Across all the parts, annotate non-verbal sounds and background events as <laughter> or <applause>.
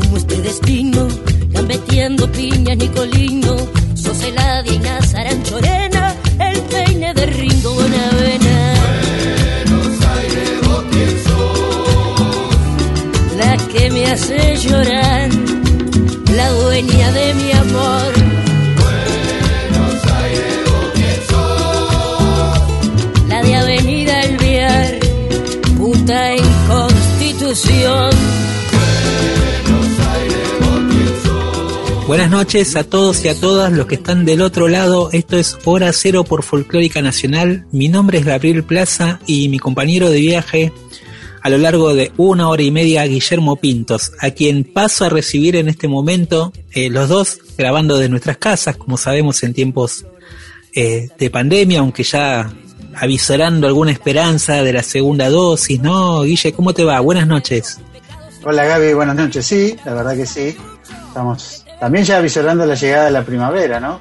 como este noches a todos y a todas los que están del otro lado. Esto es Hora Cero por Folclórica Nacional. Mi nombre es Gabriel Plaza y mi compañero de viaje a lo largo de una hora y media, Guillermo Pintos, a quien paso a recibir en este momento, eh, los dos grabando de nuestras casas, como sabemos en tiempos eh, de pandemia, aunque ya avisorando alguna esperanza de la segunda dosis, ¿no? Guille, ¿cómo te va? Buenas noches. Hola Gaby, buenas noches. Sí, la verdad que sí. Estamos también ya avisorando la llegada de la primavera, ¿no?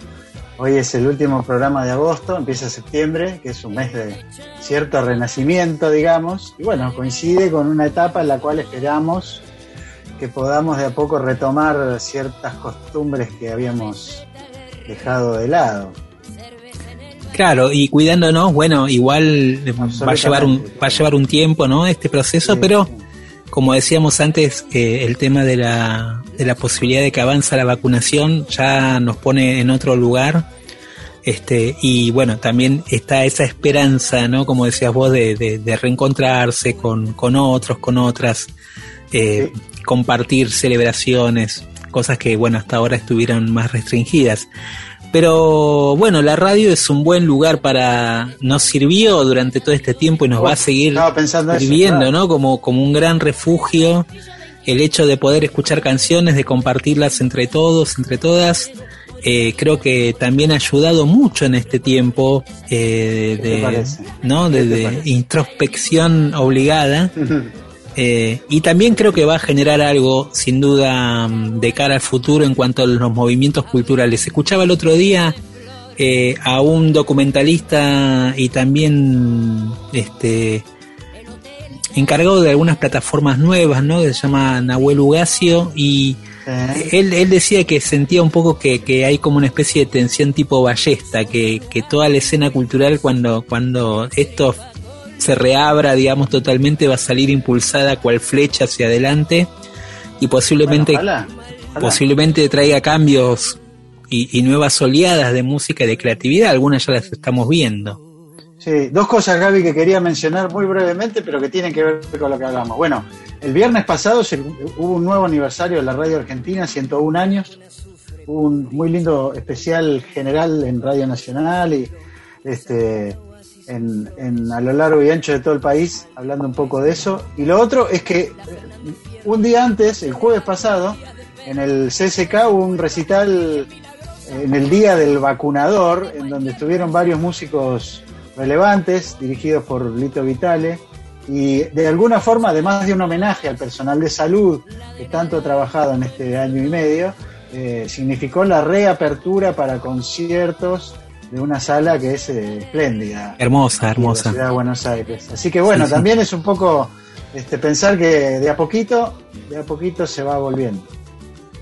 Hoy es el último programa de agosto, empieza septiembre, que es un mes de cierto renacimiento, digamos. Y bueno, coincide con una etapa en la cual esperamos que podamos de a poco retomar ciertas costumbres que habíamos dejado de lado. Claro, y cuidándonos, bueno, igual va a llevar un, va a llevar un tiempo, ¿no? Este proceso, Sí, pero como decíamos antes, eh, el tema de la, de la posibilidad de que avanza la vacunación ya nos pone en otro lugar. Este, y bueno, también está esa esperanza, ¿no? Como decías vos, de, de, de reencontrarse con, con otros, con otras, eh, compartir celebraciones, cosas que, bueno, hasta ahora estuvieron más restringidas. Pero bueno, la radio es un buen lugar para. Nos sirvió durante todo este tiempo y nos va a seguir eso, sirviendo, claro. ¿no? Como, como un gran refugio. El hecho de poder escuchar canciones, de compartirlas entre todos, entre todas, eh, creo que también ha ayudado mucho en este tiempo eh, ¿Qué te de, introspección obligada. <laughs> Eh, y también creo que va a generar algo, sin duda, de cara al futuro en cuanto a los movimientos culturales. Escuchaba el otro día a un documentalista y también este encargado de algunas plataformas nuevas, ¿no? Que se llama Nahuel Ugacio y él, él decía que sentía un poco que, que hay como una especie de tensión tipo ballesta, que, que toda la escena cultural cuando, cuando esto se reabra, digamos, totalmente va a salir impulsada cual flecha hacia adelante y posiblemente, bueno, ojalá, ojalá. posiblemente traiga cambios y, y nuevas oleadas de música y de creatividad, algunas ya las estamos viendo. Sí, dos cosas, Gaby, que quería mencionar muy brevemente, pero que tienen que ver con lo que hablamos. Bueno, el viernes pasado se- hubo un nuevo aniversario de la Radio Argentina, 101 años. Hubo un muy lindo especial general en Radio Nacional y este, en, en- a lo largo y ancho de todo el país, hablando un poco de eso. Y lo otro es que eh, un día antes, el jueves pasado, en el CSK hubo un recital en el día del vacunador, en donde estuvieron varios músicos relevantes, dirigidos por Lito Vitale, y de alguna forma, además de un homenaje al personal de salud que tanto ha trabajado en este año y medio, eh, significó la reapertura para conciertos de una sala que es eh, espléndida. Hermosa, de la hermosa. ciudad de Buenos Aires. Así que bueno, Sí, sí. también es un poco este, pensar que de a poquito, de a poquito se va volviendo.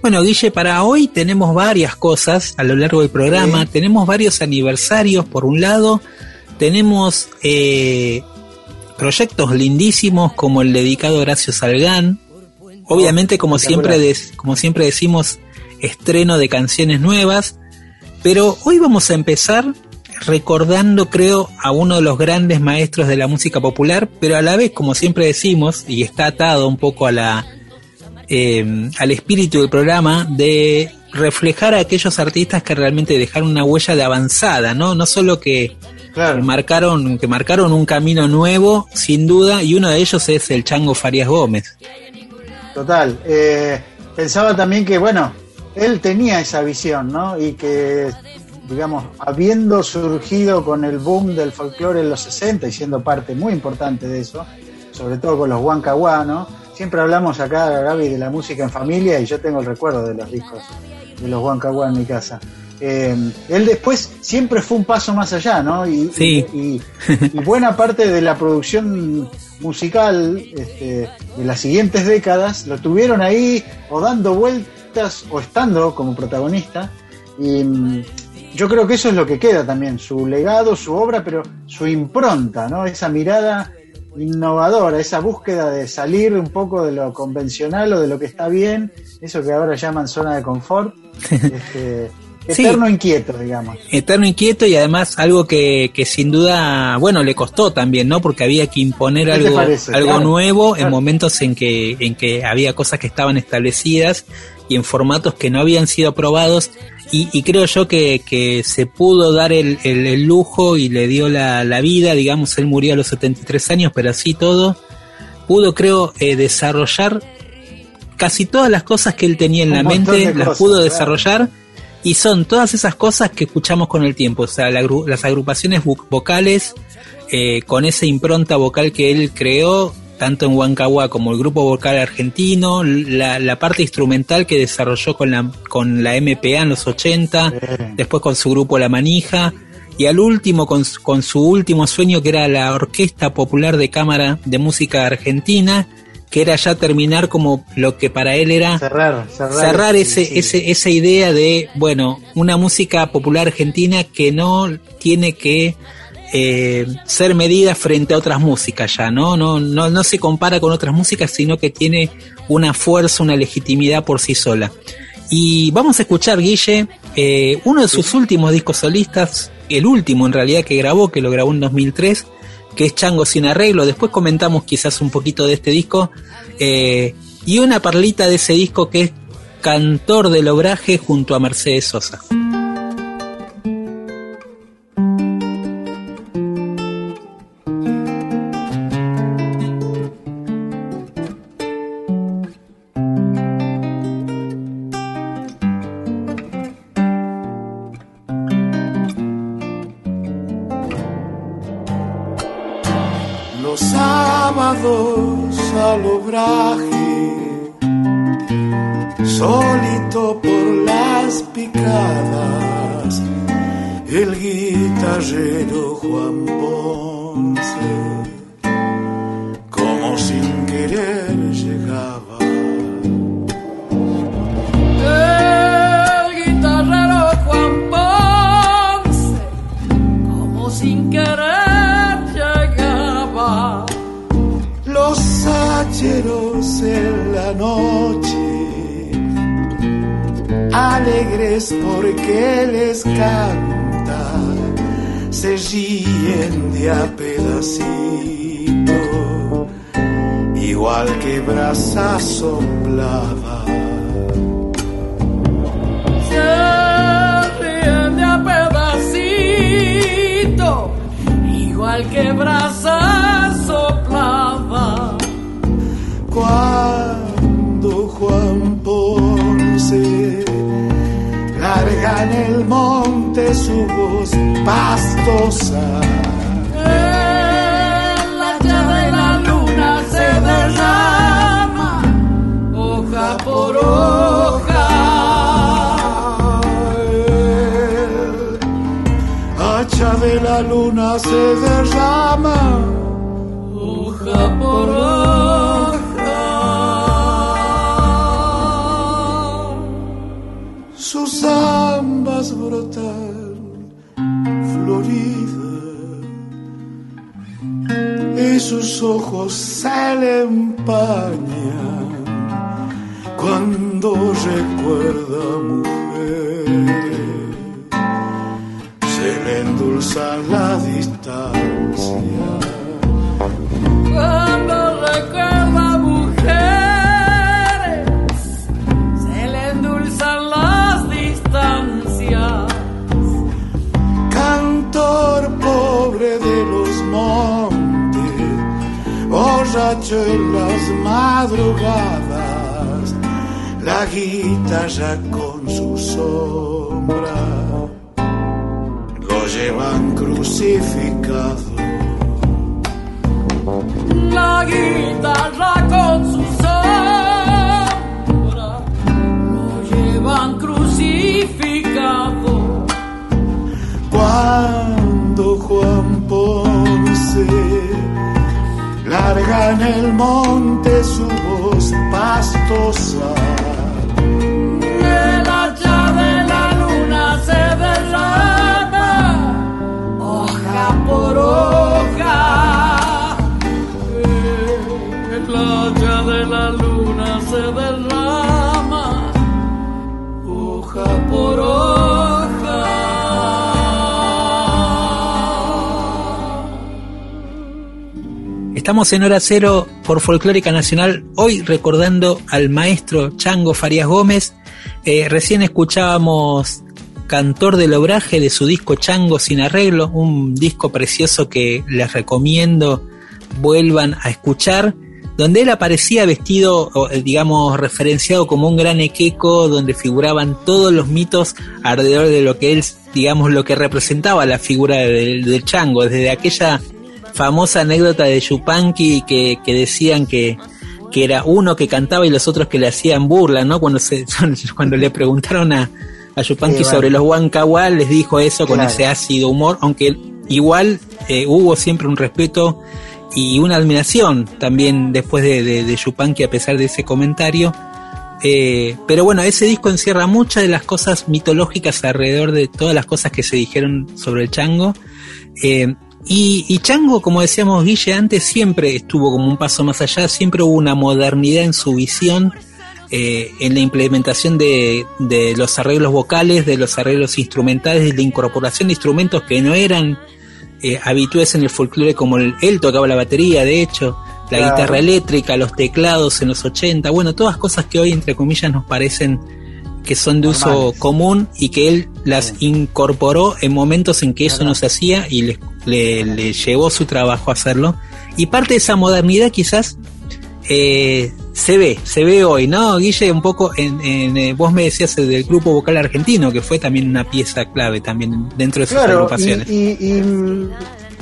Bueno, Guille, para hoy tenemos varias cosas a lo largo del programa. Sí. Tenemos varios aniversarios, por un lado. Tenemos eh, proyectos lindísimos como el dedicado a Horacio Salgán. Obviamente, como siempre, como siempre decimos, estreno de canciones nuevas. Pero hoy vamos a empezar recordando, creo, a uno de los grandes maestros de la música popular, pero a la vez, como siempre decimos, y está atado un poco a la, eh, al espíritu del programa de reflejar a aquellos artistas que realmente dejaron una huella de avanzada, ¿no? No solo que, Claro. que marcaron, que marcaron un camino nuevo, sin duda, y uno de ellos es el Chango Farías Gómez. Total. Eh, pensaba también que, bueno, él tenía esa visión, ¿no? Y que, digamos, habiendo surgido con el boom del folclore en los 60 y siendo parte muy importante de eso, sobre todo con los Huancahuá, ¿no? Siempre hablamos acá, Gaby, de la música en familia y yo tengo el recuerdo de los discos de los Huancahuá en mi casa. Eh, él después siempre fue un paso más allá, ¿no? Y, Sí. y- y buena parte de la producción musical este, de las siguientes décadas lo tuvieron ahí o dando vueltas o estando como protagonista. Y mm, yo creo que eso es lo que queda también, su legado, su obra, pero su impronta, ¿no? Esa mirada innovadora, esa búsqueda de salir un poco de lo convencional o de lo que está bien, eso que ahora llaman zona de confort, <laughs> este, Sí. eterno inquieto, digamos. Eterno inquieto y además algo que, que sin duda, bueno, le costó también, ¿no? Porque había que imponer ¿Qué te algo, parece? algo Claro, nuevo en momentos en que, en que había cosas que estaban establecidas y en formatos que no habían sido aprobados. Y, y creo yo que, que se pudo dar el, el- el lujo y le dio la, la vida, digamos, él murió a los 73 años, pero así todo, pudo creo eh, desarrollar casi todas las cosas que él tenía en Un la mente, las cosas, pudo claro. Y son todas esas cosas que escuchamos con el tiempo, o sea, la las agrupaciones vo- vocales eh, con esa impronta vocal que él creó, tanto en Huancahuá como el grupo vocal argentino, la, la parte instrumental que desarrolló con la, con la MPA en los 80, Sí. después con su grupo La Manija, y al último con su último sueño que era la Orquesta Popular de Cámara de Música Argentina, que era ya terminar como lo que para él era Cerrar, cerrar, cerrar ese, sí, sí. ese, esa idea de, bueno, una música popular argentina que no tiene que eh, ser medida frente a otras músicas ya, ¿no? No, no, no se compara con otras músicas, sino que tiene una fuerza, una legitimidad por sí sola. Y vamos a escuchar, Guille, eh, uno de sus últimos discos solistas, el último en realidad que grabó, que lo grabó en 2003, que es Chango sin arreglo. Después comentamos quizás un poquito de este disco. eh, y una perlita de ese disco que es Cantor del Obraje junto a Mercedes Sosa. Noche, alegres porque les canta, se ríen de a pedacito, igual que brasa soplada. Se ríen de a pedacito, igual que brasa soplaba. Cuando Juan Larga en el monte su voz pastosa. En la llave de la luna se derrama, hoja por hoja. El hacha de la luna se derrama. Sus ojos se le empañan cuando recuerda mujer. Se le endulza la en las madrugadas, la guitarra con su sombra lo llevan crucificado. La guitarra con su sombra lo llevan crucificado. Cuando Juan Ponce larga en el monte su voz pastosa. Estamos en hora cero por Folclórica Nacional, hoy recordando al maestro Chango Farías Gómez. Eh, recién escuchábamos Cantor del Obraje de su disco Chango sin arreglo, un disco precioso que les recomiendo vuelvan a escuchar, donde él aparecía vestido, eh, digamos, referenciado como un gran equeco, donde figuraban todos los mitos alrededor de lo que él, digamos, lo que representaba la figura del Chango, desde aquella famosa anécdota de Yupanqui que, que decían que, que era uno que cantaba y los otros que le hacían burla, ¿no? Cuando se, <laughs> cuando le preguntaron a, a Yupanqui Sí, bueno. sobre los Huancahuá, les dijo eso con Claro. ese ácido humor, aunque igual eh, hubo siempre un respeto y una admiración también después de, de, de Yupanqui a pesar de ese comentario. Eh, pero bueno, ese disco encierra muchas de las cosas mitológicas alrededor de todas las cosas que se dijeron sobre el chango. Eh, y, y Chango, como decíamos Guille antes, siempre estuvo como un paso más allá, siempre hubo una modernidad en su visión, eh, en la implementación de, de los arreglos vocales, de los arreglos instrumentales, de la incorporación de instrumentos que no eran eh, habituales en el folclore, como el- él tocaba la batería, de hecho, la Claro. guitarra eléctrica, los teclados en los 80, bueno, todas cosas que hoy, entre comillas, nos parecen que son de uso común y que él las incorporó en momentos en que eso no se hacía y le, le- le llevó su trabajo a hacerlo. Y parte de esa modernidad quizás eh, se ve, se ve hoy, ¿no? Guille, un poco, en, en, eh, vos me decías del grupo vocal argentino, que fue también una pieza clave también dentro de sus Claro, agrupaciones. y- y,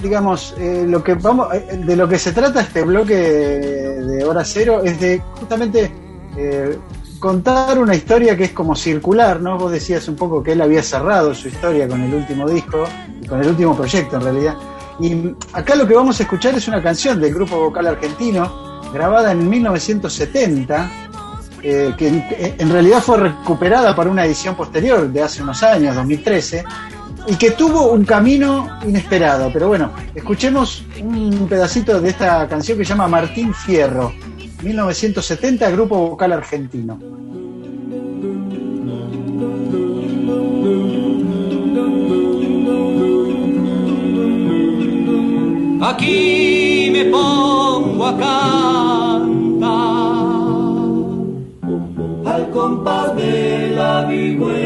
digamos, eh, lo que vamos, eh, de lo que se trata este bloque de hora cero es de justamente eh, contar una historia que es como circular, ¿no? Vos decías un poco que él había cerrado su historia con el último disco, y con el último proyecto en realidad. Y acá lo que vamos a escuchar es una canción del grupo vocal argentino, grabada en 1970, eh, que en, en realidad fue recuperada para una edición posterior de hace unos años, 2013, y que tuvo un camino inesperado. Pero bueno, escuchemos un pedacito de esta canción que se llama Martín Fierro, 1970, grupo vocal argentino. Aquí me pongo a cantar al compás de la vihuela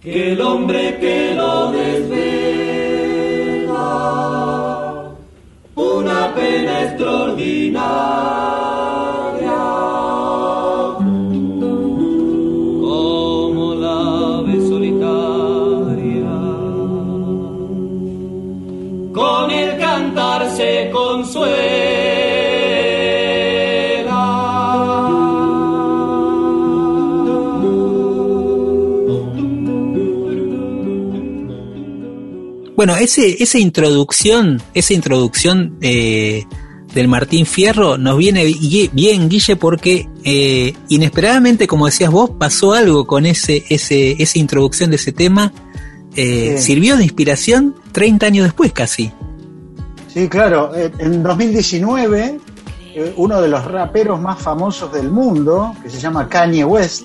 que el hombre que lo desvela pena extraordinaria Bueno, ese, esa introducción, esa introducción eh, del Martín Fierro nos viene bi- bien, Guille, porque eh, inesperadamente, como decías vos, pasó algo con ese, ese, esa introducción de ese tema. eh. Sirvió de inspiración 30 años después casi. Sí, claro, en 2019 eh, uno de los raperos más famosos del mundo, que se llama Kanye West,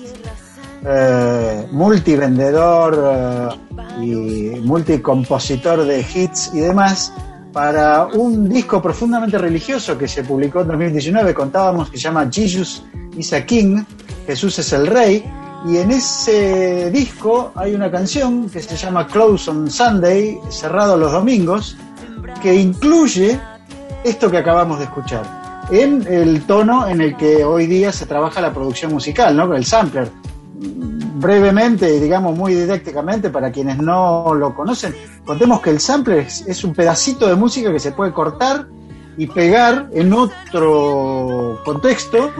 eh, multivendedor eh, y multicompositor de hits y demás, para un disco profundamente religioso que se publicó en 2019, contábamos que se llama Jesus is a King, Jesús es el Rey, y en ese disco hay una canción que se llama Close on Sunday, cerrado los domingos, que incluye esto que acabamos de escuchar, en el tono en el que hoy día se trabaja la producción musical, ¿no? El sampler. Brevemente, digamos muy didácticamente, para quienes no lo conocen, contemos que el sampler es, es un pedacito de música que se puede cortar y pegar en otro contexto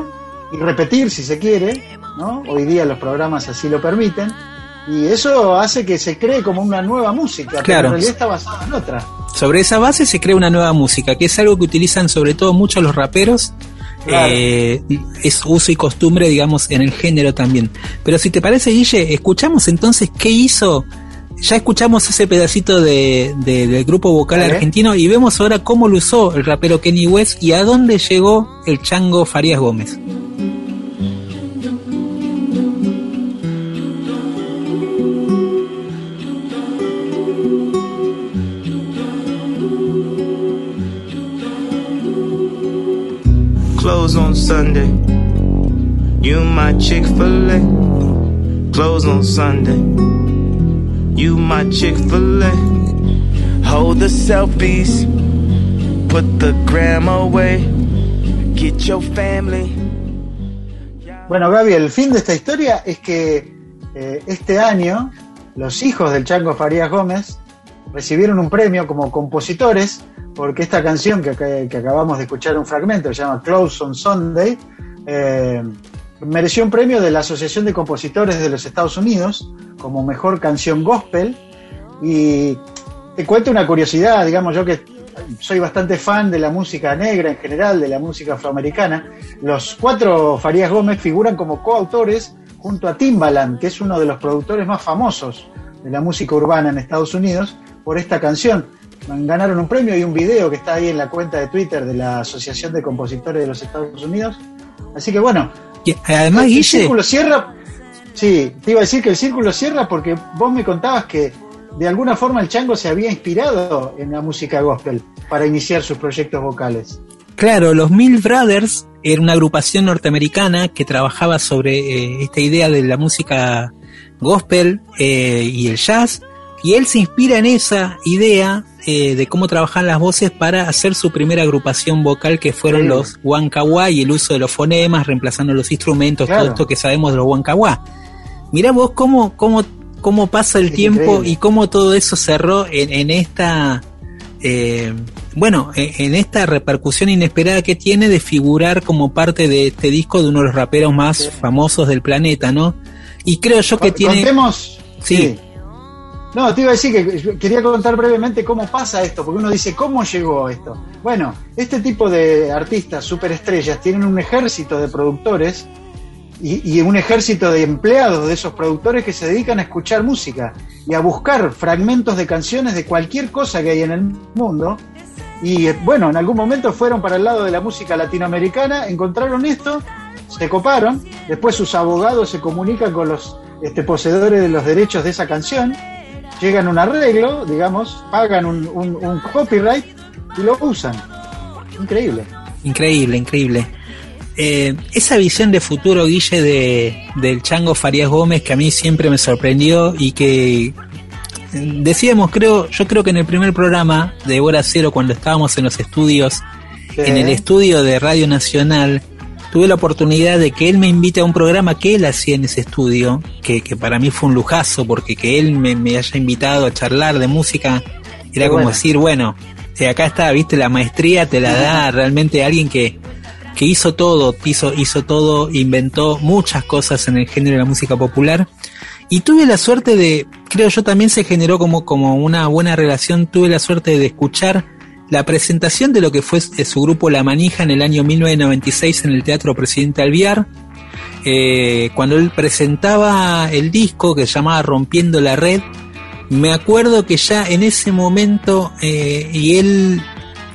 y repetir si se quiere, ¿no? Hoy día los programas así lo permiten. Y eso hace que se cree como una nueva música, Claro. pero en realidad está basada en otra. Sobre esa base se crea una nueva música, que es algo que utilizan sobre todo mucho los raperos. Claro. Eh, es uso y costumbre, digamos, en el género también. Pero si te parece, Guille, escuchamos entonces qué hizo. Ya escuchamos ese pedacito de, de- del grupo vocal argentino y vemos ahora cómo lo usó el rapero Kenny West y a dónde llegó el chango Farías Gómez. Close on Sunday. You my Chick fil A. Close on Sunday. You my Chick fil A. Hold the selfies. Put the gram away. Get your family. Bueno, Gaby, el fin de esta historia es que eh, este año los hijos del Chango Farías Gómez recibieron un premio como compositores porque esta canción que, acabamos de escuchar un fragmento, se llama Close on Sunday, eh, mereció un premio de la Asociación de Compositores de los Estados Unidos como mejor canción gospel. Y te cuento una curiosidad, digamos yo que soy bastante fan de la música negra en general, de la música afroamericana. Los cuatro Farías Gómez figuran como coautores junto a Timbaland, que es uno de los productores más famosos de la música urbana en Estados Unidos, por esta canción. Ganaron un premio y un video que está ahí en la cuenta de Twitter de la Asociación de Compositores de los Estados Unidos. Así que bueno, Y además, el círculo cierra. Sí, te iba a decir que el círculo cierra porque vos me contabas que de alguna forma el chango se había inspirado en la música gospel para iniciar sus proyectos vocales. Claro, los Mill Brothers era una agrupación norteamericana que trabajaba sobre eh, esta idea de la música gospel eh, y el jazz, y él se inspira en esa idea eh, de cómo trabajan las voces para hacer su primera agrupación vocal que fueron Sí. los Huancahuá y el uso de los fonemas, reemplazando los instrumentos, Claro. todo esto que sabemos de los Huancahuá. Mirá vos cómo, cómo, cómo pasa el Es tiempo increíble. y cómo todo eso cerró en, en esta eh, bueno, en esta repercusión inesperada que tiene de figurar como parte de este disco de uno de los raperos más Sí. famosos del planeta, ¿no? Y creo yo que Con- tiene... Contemos. Sí. No, te iba a decir que quería contar brevemente cómo pasa esto, porque uno dice, ¿cómo llegó esto? Bueno, este tipo de artistas superestrellas tienen un ejército de productores y, un ejército de empleados de esos productores que se dedican a escuchar música y a buscar fragmentos de canciones de cualquier cosa que hay en el mundo. Y eh, bueno, en algún momento fueron para el lado de la música latinoamericana, encontraron esto, se coparon, después sus abogados se comunican con los este, poseedores de los derechos de esa canción, llegan a un arreglo, digamos, pagan un, un- un copyright y lo usan. Increíble. Increíble, increíble. Eh, esa visión de futuro, Guille, de, del Chango Farías Gómez, que a mí siempre me sorprendió y que decíamos, creo, yo creo que en el primer programa de Hora Cero, cuando estábamos en los estudios, en el estudio de Radio Nacional, tuve la oportunidad de que él me invite a un programa que él hacía en ese estudio, que, que para mí fue un lujazo, porque que él me, me haya invitado a charlar de música, era Qué como bueno. decir, bueno, eh, acá está, viste, la maestría te la da <laughs> realmente alguien que, que hizo todo, hizo, hizo todo, inventó muchas cosas en el género de la música popular. Y tuve la suerte de, creo yo también se generó como, como una buena relación, tuve la suerte de escuchar la presentación de lo que fue eh, su grupo La Manija en el año 1996 en el Teatro Presidente Alviar, eh, cuando él presentaba el disco que se llamaba Rompiendo la Red, me acuerdo que ya en ese momento, eh, y él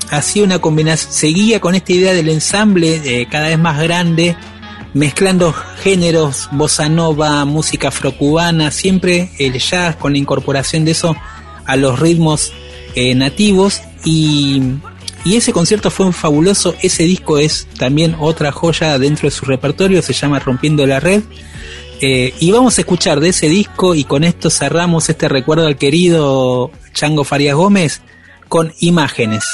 hacía una combinación, seguía con esta idea del ensamble cada vez más grande, mezclando géneros, bossa nova, música afrocubana, siempre el jazz con la incorporación de eso a los ritmos nativos y, y ese concierto fue fabuloso, ese disco es también otra joya dentro de su repertorio, se llama Rompiendo la Red. Eh, y vamos a escuchar de ese disco y con esto cerramos este recuerdo al querido Chango Farías Gómez con imágenes.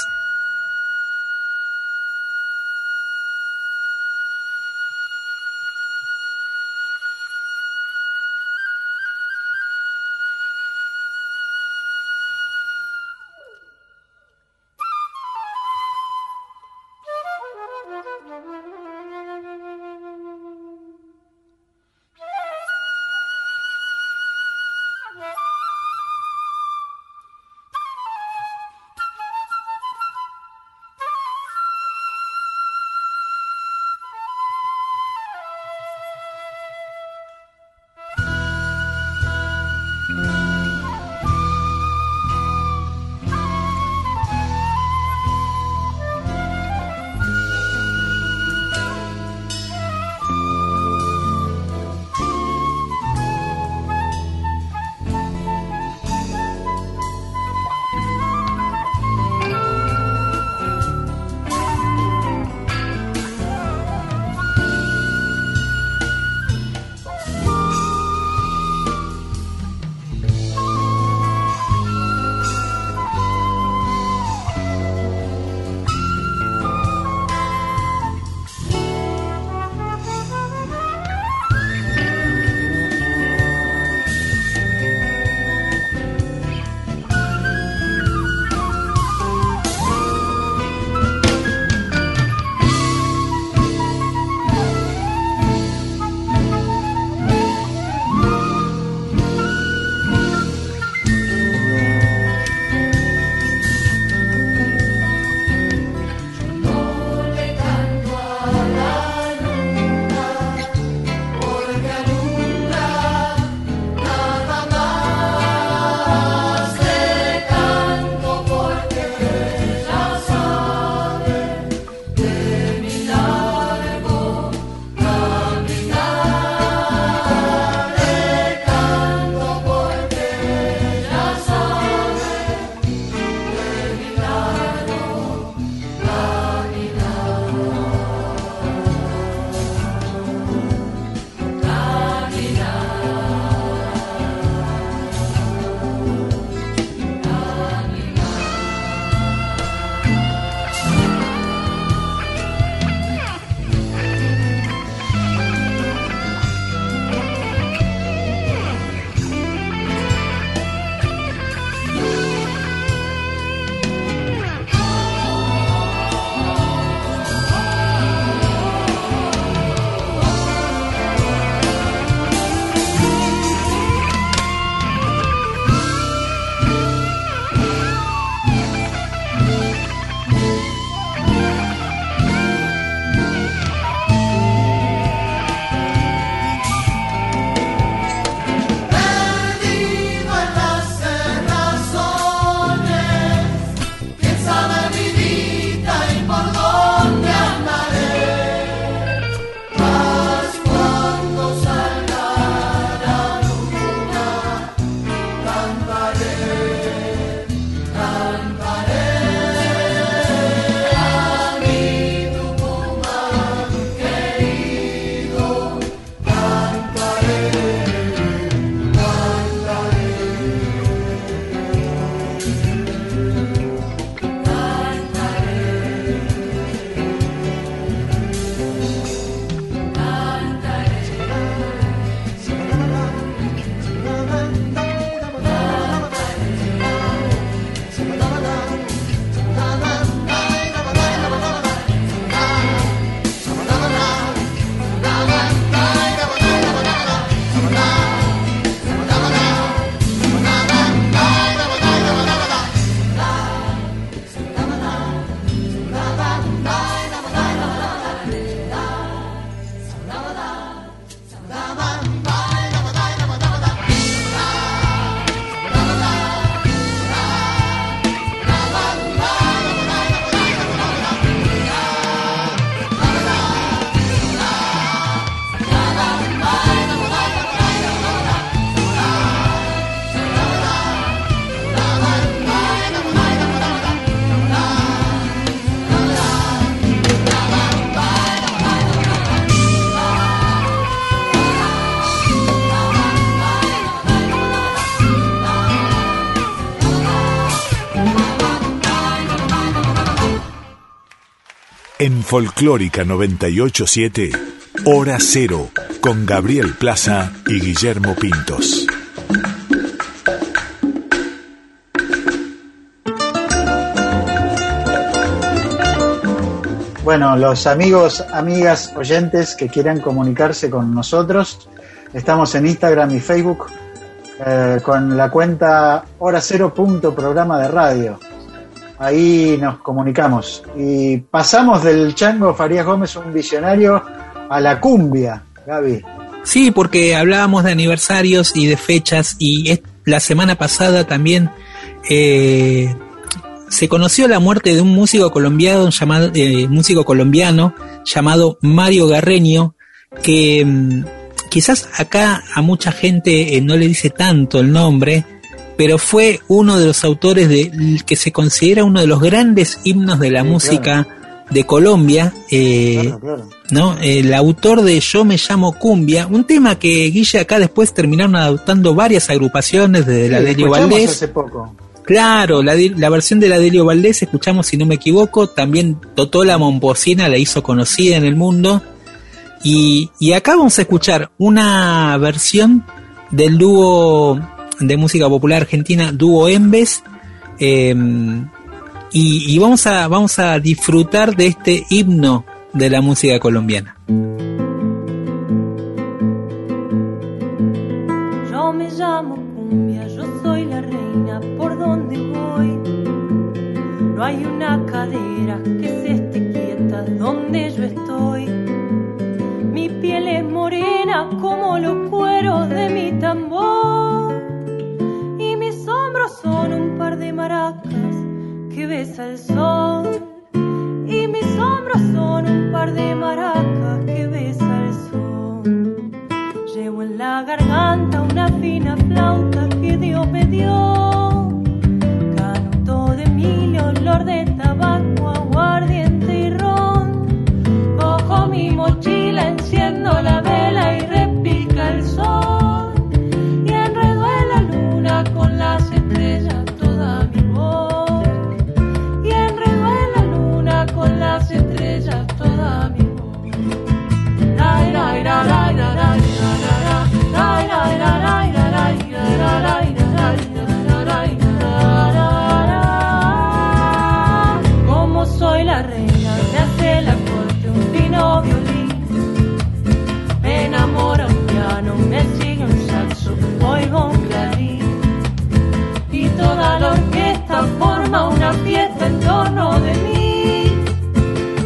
Folclórica 987, Hora Cero, con Gabriel Plaza y Guillermo Pintos. Bueno, los amigos, amigas, oyentes que quieran comunicarse con nosotros, estamos en Instagram y Facebook eh, con la cuenta hora cero punto programa de radio. Ahí nos comunicamos. Y pasamos del chango Farías Gómez, un visionario, a la cumbia, Gaby. Sí, porque hablábamos de aniversarios y de fechas y la semana pasada también eh, se conoció la muerte de un músico colombiano llamado eh, músico colombiano llamado Mario Garreño que mm, quizás acá a mucha gente eh, no le dice tanto el nombre pero fue uno de los autores de que se considera uno de los grandes himnos de la música de Colombia, eh, ¿no? El autor de Yo me llamo Cumbia, un tema que Guille acá después terminaron adoptando varias agrupaciones de la Delio Valdés. Hace poco. Claro, la, la, versión de la Delio Valdés, escuchamos si no me equivoco, también Totola Momposina la hizo conocida en el mundo. Y, y acá vamos a escuchar una versión del dúo de música popular argentina, dúo Embes. Em, y, vamos, a, vamos a disfrutar de este himno de la música colombiana. Yo me llamo cumbia, yo soy la reina por donde voy. No hay una cadera que se esté quieta donde yo estoy. Mi piel es morena como los cueros de mi tambor. Son un par de maracas que besa el sol. Y mis hombros son un par de maracas que besa el sol. Llevo en la garganta una fina flauta que Dios me dio. Una fiesta en torno de mí.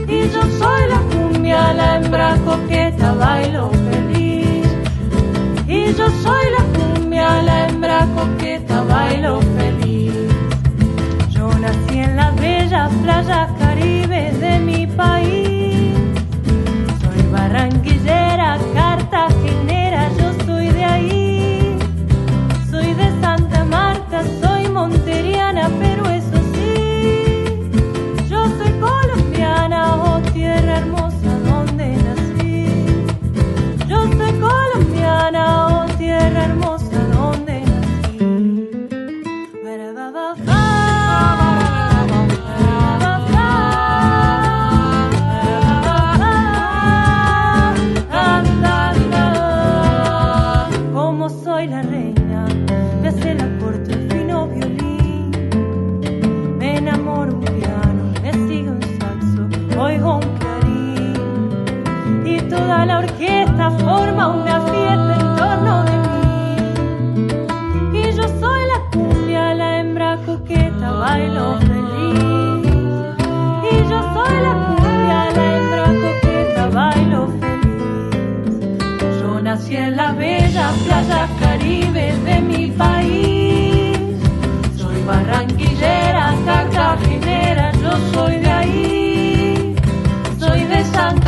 Y yo soy la cumbia, la hembra coqueta, bailo feliz. Y yo soy la cumbia, la hembra coqueta, bailo feliz. Yo nací en las bellas playas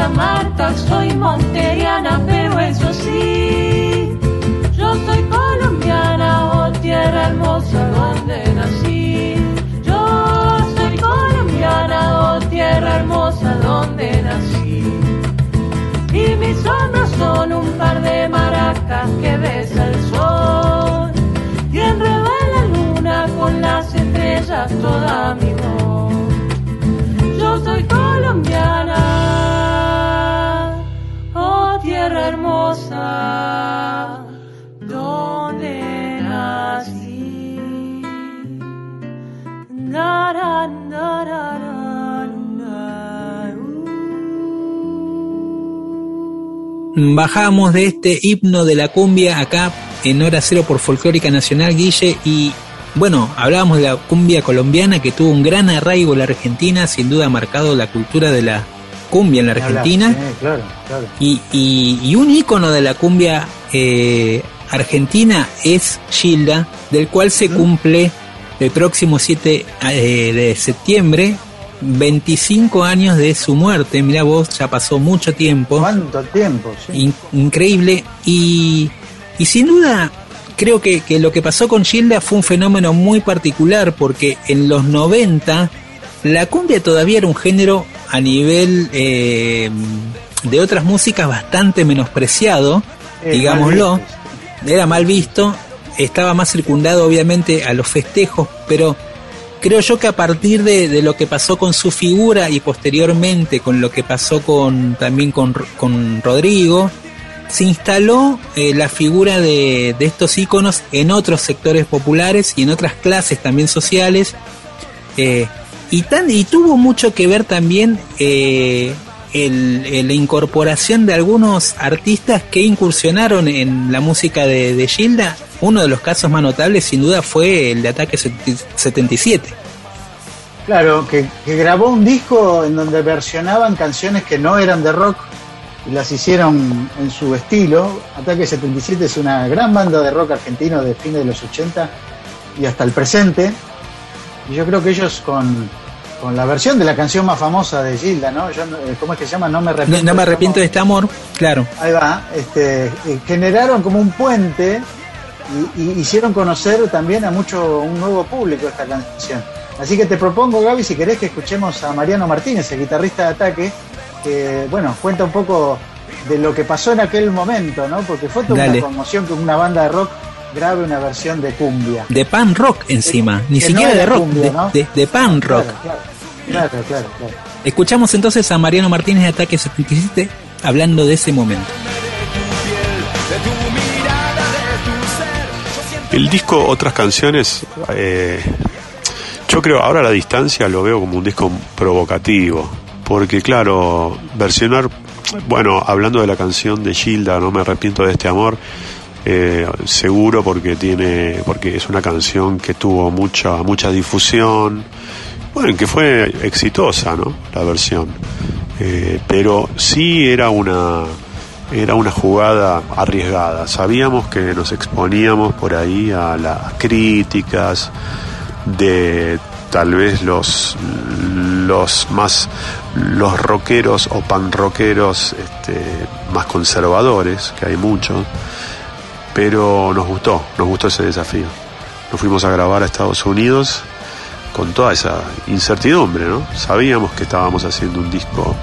Marta, soy monteriana, pero eso sí, yo soy colombiana, oh tierra hermosa donde nací. Yo soy colombiana, oh tierra hermosa donde nací. Y mis hombros son un par de maracas que besa el sol. Y enredo en la luna con las estrellas toda mi Bajamos de este himno de la cumbia acá en Hora Cero por Folclórica Nacional, Guille, y bueno, hablábamos de la cumbia colombiana que tuvo un gran arraigo en la Argentina, sin duda ha marcado la cultura de la cumbia en la Argentina. Y, un ícono de la cumbia eh, argentina es Gilda, del cual se cumple el próximo 7 eh, de septiembre 25 años de su muerte, mira vos, ya pasó mucho tiempo. ¿Cuánto tiempo? increíble. Y, y, sin duda, creo que, que, lo que pasó con Gilda fue un fenómeno muy particular, porque en los 90 la cumbia todavía era un género a nivel eh, de otras músicas bastante menospreciado, digámoslo. Era mal visto, estaba más circundado obviamente a los festejos, pero creo yo que a partir de, lo que pasó con su figura y posteriormente con lo que pasó con también con, con Rodrigo, se instaló eh, la figura de, estos íconos en otros sectores populares y en otras clases también sociales. Eh, y, tuvo mucho que ver también eh, el, la incorporación de algunos artistas que incursionaron en la música de, Gilda uno de los casos más notables sin duda fue el de Ataque 77. Claro, que, grabó un disco en donde versionaban canciones que no eran de rock y las hicieron en su estilo. Ataque 77 es una gran banda de rock argentino de fines de los 80 y hasta el presente. Y yo creo que ellos con, la versión de la canción más famosa de Gilda, ¿no? Eh, ¿Cómo es que se llama? No me arrepiento. No, me arrepiento de este amor, claro. Ahí va. Este, eh, generaron como un puente y, hicieron conocer también a mucho un nuevo público esta canción. Así que te propongo, Gaby, si querés que escuchemos a Mariano Martínez, el guitarrista de Ataque, que bueno, cuenta un poco de lo que pasó en aquel momento, ¿no? Porque fue toda una conmoción que una banda de rock grabe una versión de cumbia. De pan rock encima, ni siquiera de rock, de, pan rock. Claro, claro, claro, Escuchamos entonces a Mariano Martínez de Ataque 77 hablando de ese momento. El disco Otras Canciones, eh, yo creo, ahora a la distancia lo veo como un disco provocativo, porque claro, versionar, bueno, hablando de la canción de Gilda, No me arrepiento de este amor, eh, seguro porque tiene, porque es una canción que tuvo mucha, mucha difusión, bueno, que fue exitosa, ¿no? La versión. Eh, pero sí era una era una jugada arriesgada. Sabíamos que nos exponíamos por ahí a las críticas de tal vez los los más los rockeros o panrockeros este, más conservadores, que hay muchos, pero nos gustó, nos gustó ese desafío. Nos fuimos a grabar a Estados Unidos con toda esa incertidumbre, ¿no? Sabíamos que estábamos haciendo un disco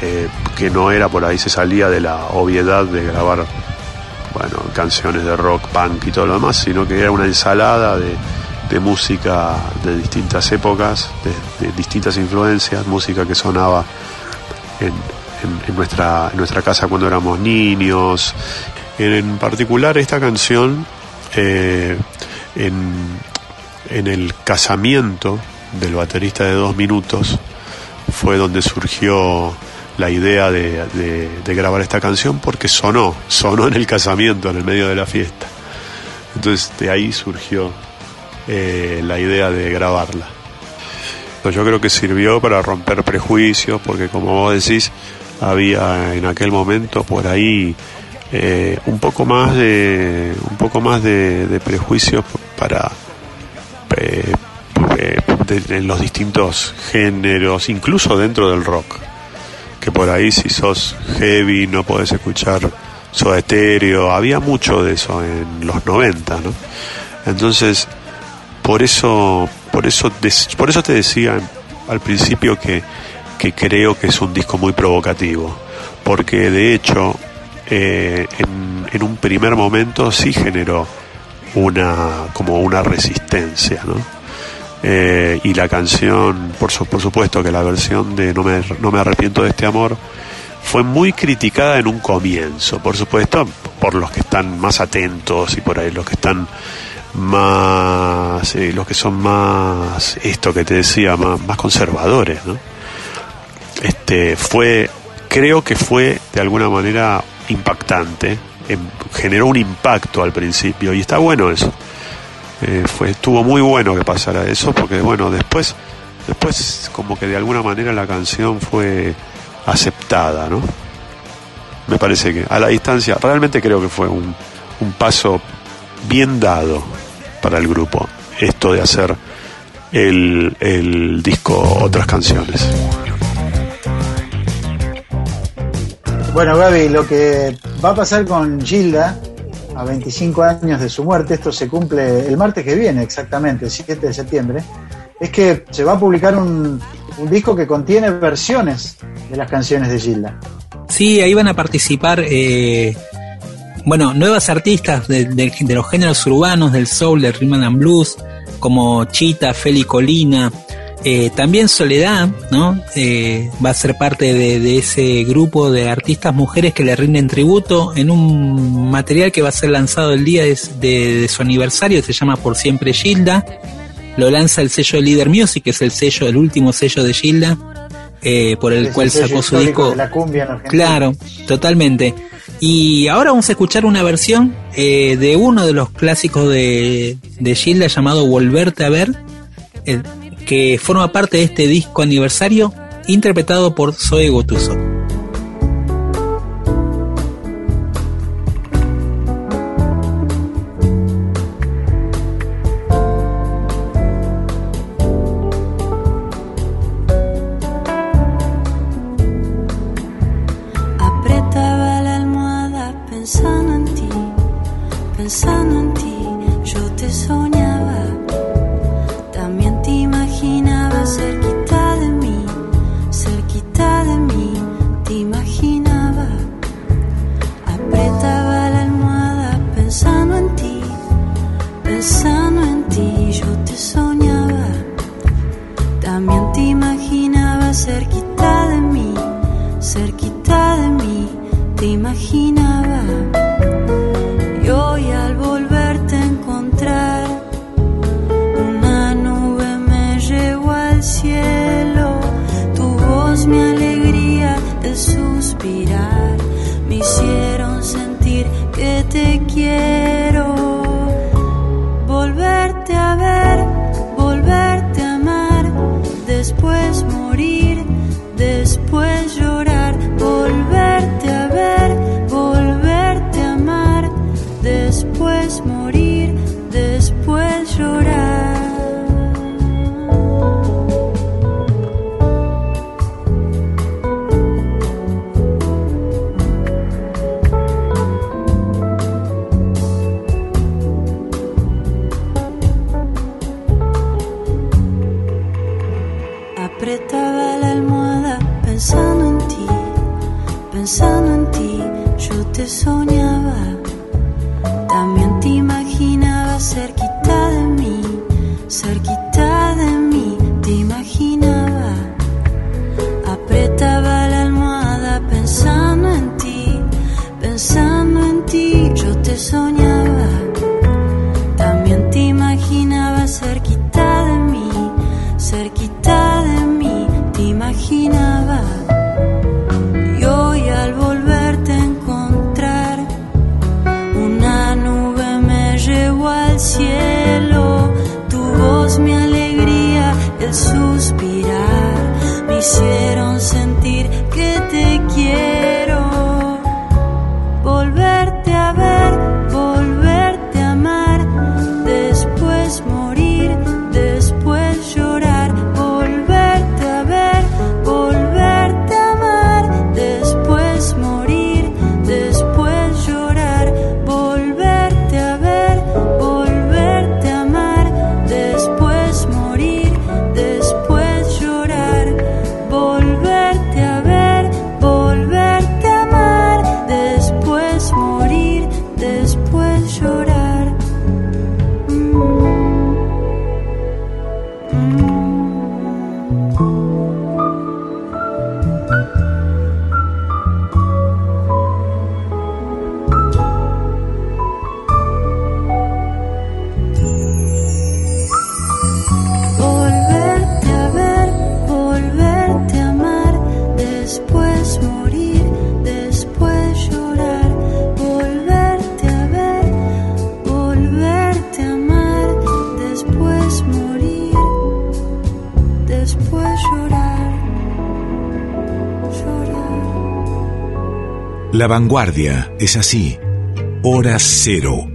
eh, que no era por ahí, se salía de la obviedad de grabar bueno, canciones de rock, punk y todo lo demás, sino que era una ensalada de, música de distintas épocas, de, distintas influencias, música que sonaba en, nuestra, nuestra casa cuando éramos niños. En, particular esta canción, eh, en, en el casamiento del baterista de dos minutos, fue donde surgió la idea de, grabar esta canción porque sonó, sonó en el casamiento, en el medio de la fiesta. Entonces de ahí surgió eh, la idea de grabarla. yo creo que sirvió para romper prejuicios porque como vos decís, había en aquel momento por ahí eh, un poco más de un poco más de, prejuicios para eh, los distintos géneros, incluso dentro del rock. Que por ahí si sos heavy no podés escuchar Soda estéreo, había mucho de eso en los 90, ¿no? Entonces, por eso, por eso, por eso te decía al principio que, que creo que es un disco muy provocativo, porque de hecho eh, en, un primer momento sí generó una como una resistencia, ¿no? Eh, y la canción, por, por supuesto que la versión de no me, no me arrepiento de este amor, fue muy criticada en un comienzo, por supuesto, por los que están más atentos y por ahí los que están más, eh, los que son más, esto que te decía, más, más conservadores, ¿no? Este, fue, creo que fue de alguna manera impactante, em, generó un impacto al principio y está bueno eso. Eh, fue, estuvo muy bueno que pasara eso porque bueno, después, después como que de alguna manera la canción fue aceptada, ¿no? Me parece que a la distancia, realmente creo que fue un, un paso bien dado para el grupo, esto de hacer el, el disco Otras Canciones. Bueno, Gaby, lo que va a pasar con Gilda, a 25 años de su muerte, esto se cumple el martes que viene, exactamente, el 7 de septiembre, es que se va a publicar un, disco que contiene versiones de las canciones de Gilda. Sí, ahí van a participar, eh, bueno, nuevas artistas de, de- de los géneros urbanos, del soul, del rhythm and blues, como Chita, Feli Colina, eh, también Soledad, ¿no? Eh, va a ser parte de, de ese grupo de artistas mujeres que le rinden tributo en un material que va a ser lanzado el día de, de- de su aniversario, se llama Por Siempre Gilda. Lo lanza el sello de Leader Music, que es el sello, el último sello de Gilda, eh, por el Es cual sacó su disco. de la cumbia en. Claro, totalmente. Y ahora vamos a escuchar una versión de uno de los clásicos de, de Gilda llamado Volverte a ver, que forma parte de este disco aniversario, interpretado por Zoe Gotuso. Me hicieron sentir que te quiero. La vanguardia es así. Hora cero.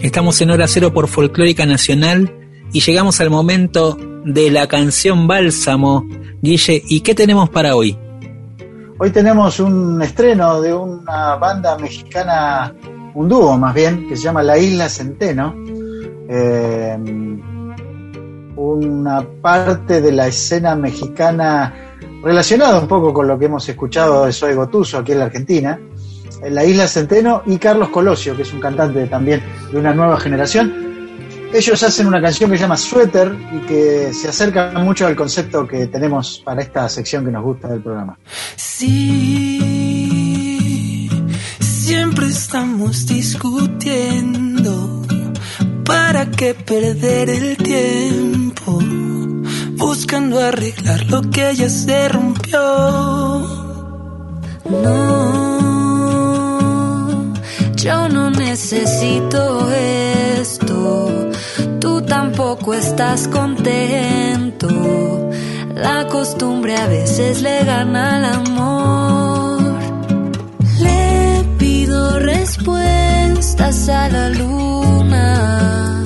Estamos en Hora Cero por Folclórica Nacional y llegamos al momento de la canción Bálsamo. Guille, ¿y qué tenemos para hoy? Hoy tenemos un estreno de una banda mexicana, un dúo más bien, que se llama La Isla Centeno. Eh, una parte de la escena mexicana relacionada un poco con lo que hemos escuchado de Soy Gotuso aquí en la Argentina en la isla Centeno, y Carlos Colosio, que es un cantante también de una nueva generación. Ellos hacen una canción que se llama Suéter y que se acerca mucho al concepto que tenemos para esta sección que nos gusta del programa. Sí, siempre estamos discutiendo. ¿Para qué perder el tiempo? Buscando arreglar lo que ya se rompió. No yo no necesito esto, tú tampoco estás contento. La costumbre a veces le gana al amor. Respuestas a la luna.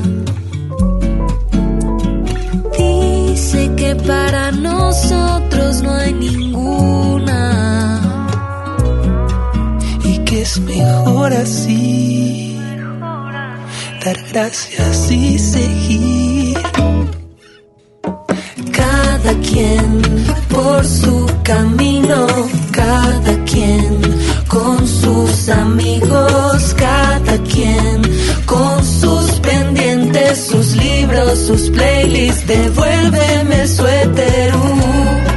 Dice que para nosotros no hay ninguna es mejor así. Dar gracias y seguir. Cada quien por su camino, cada quien con sus amigos, cada quien con sus pendientes, sus libros, sus playlists. Devuélveme el suéter. Uh.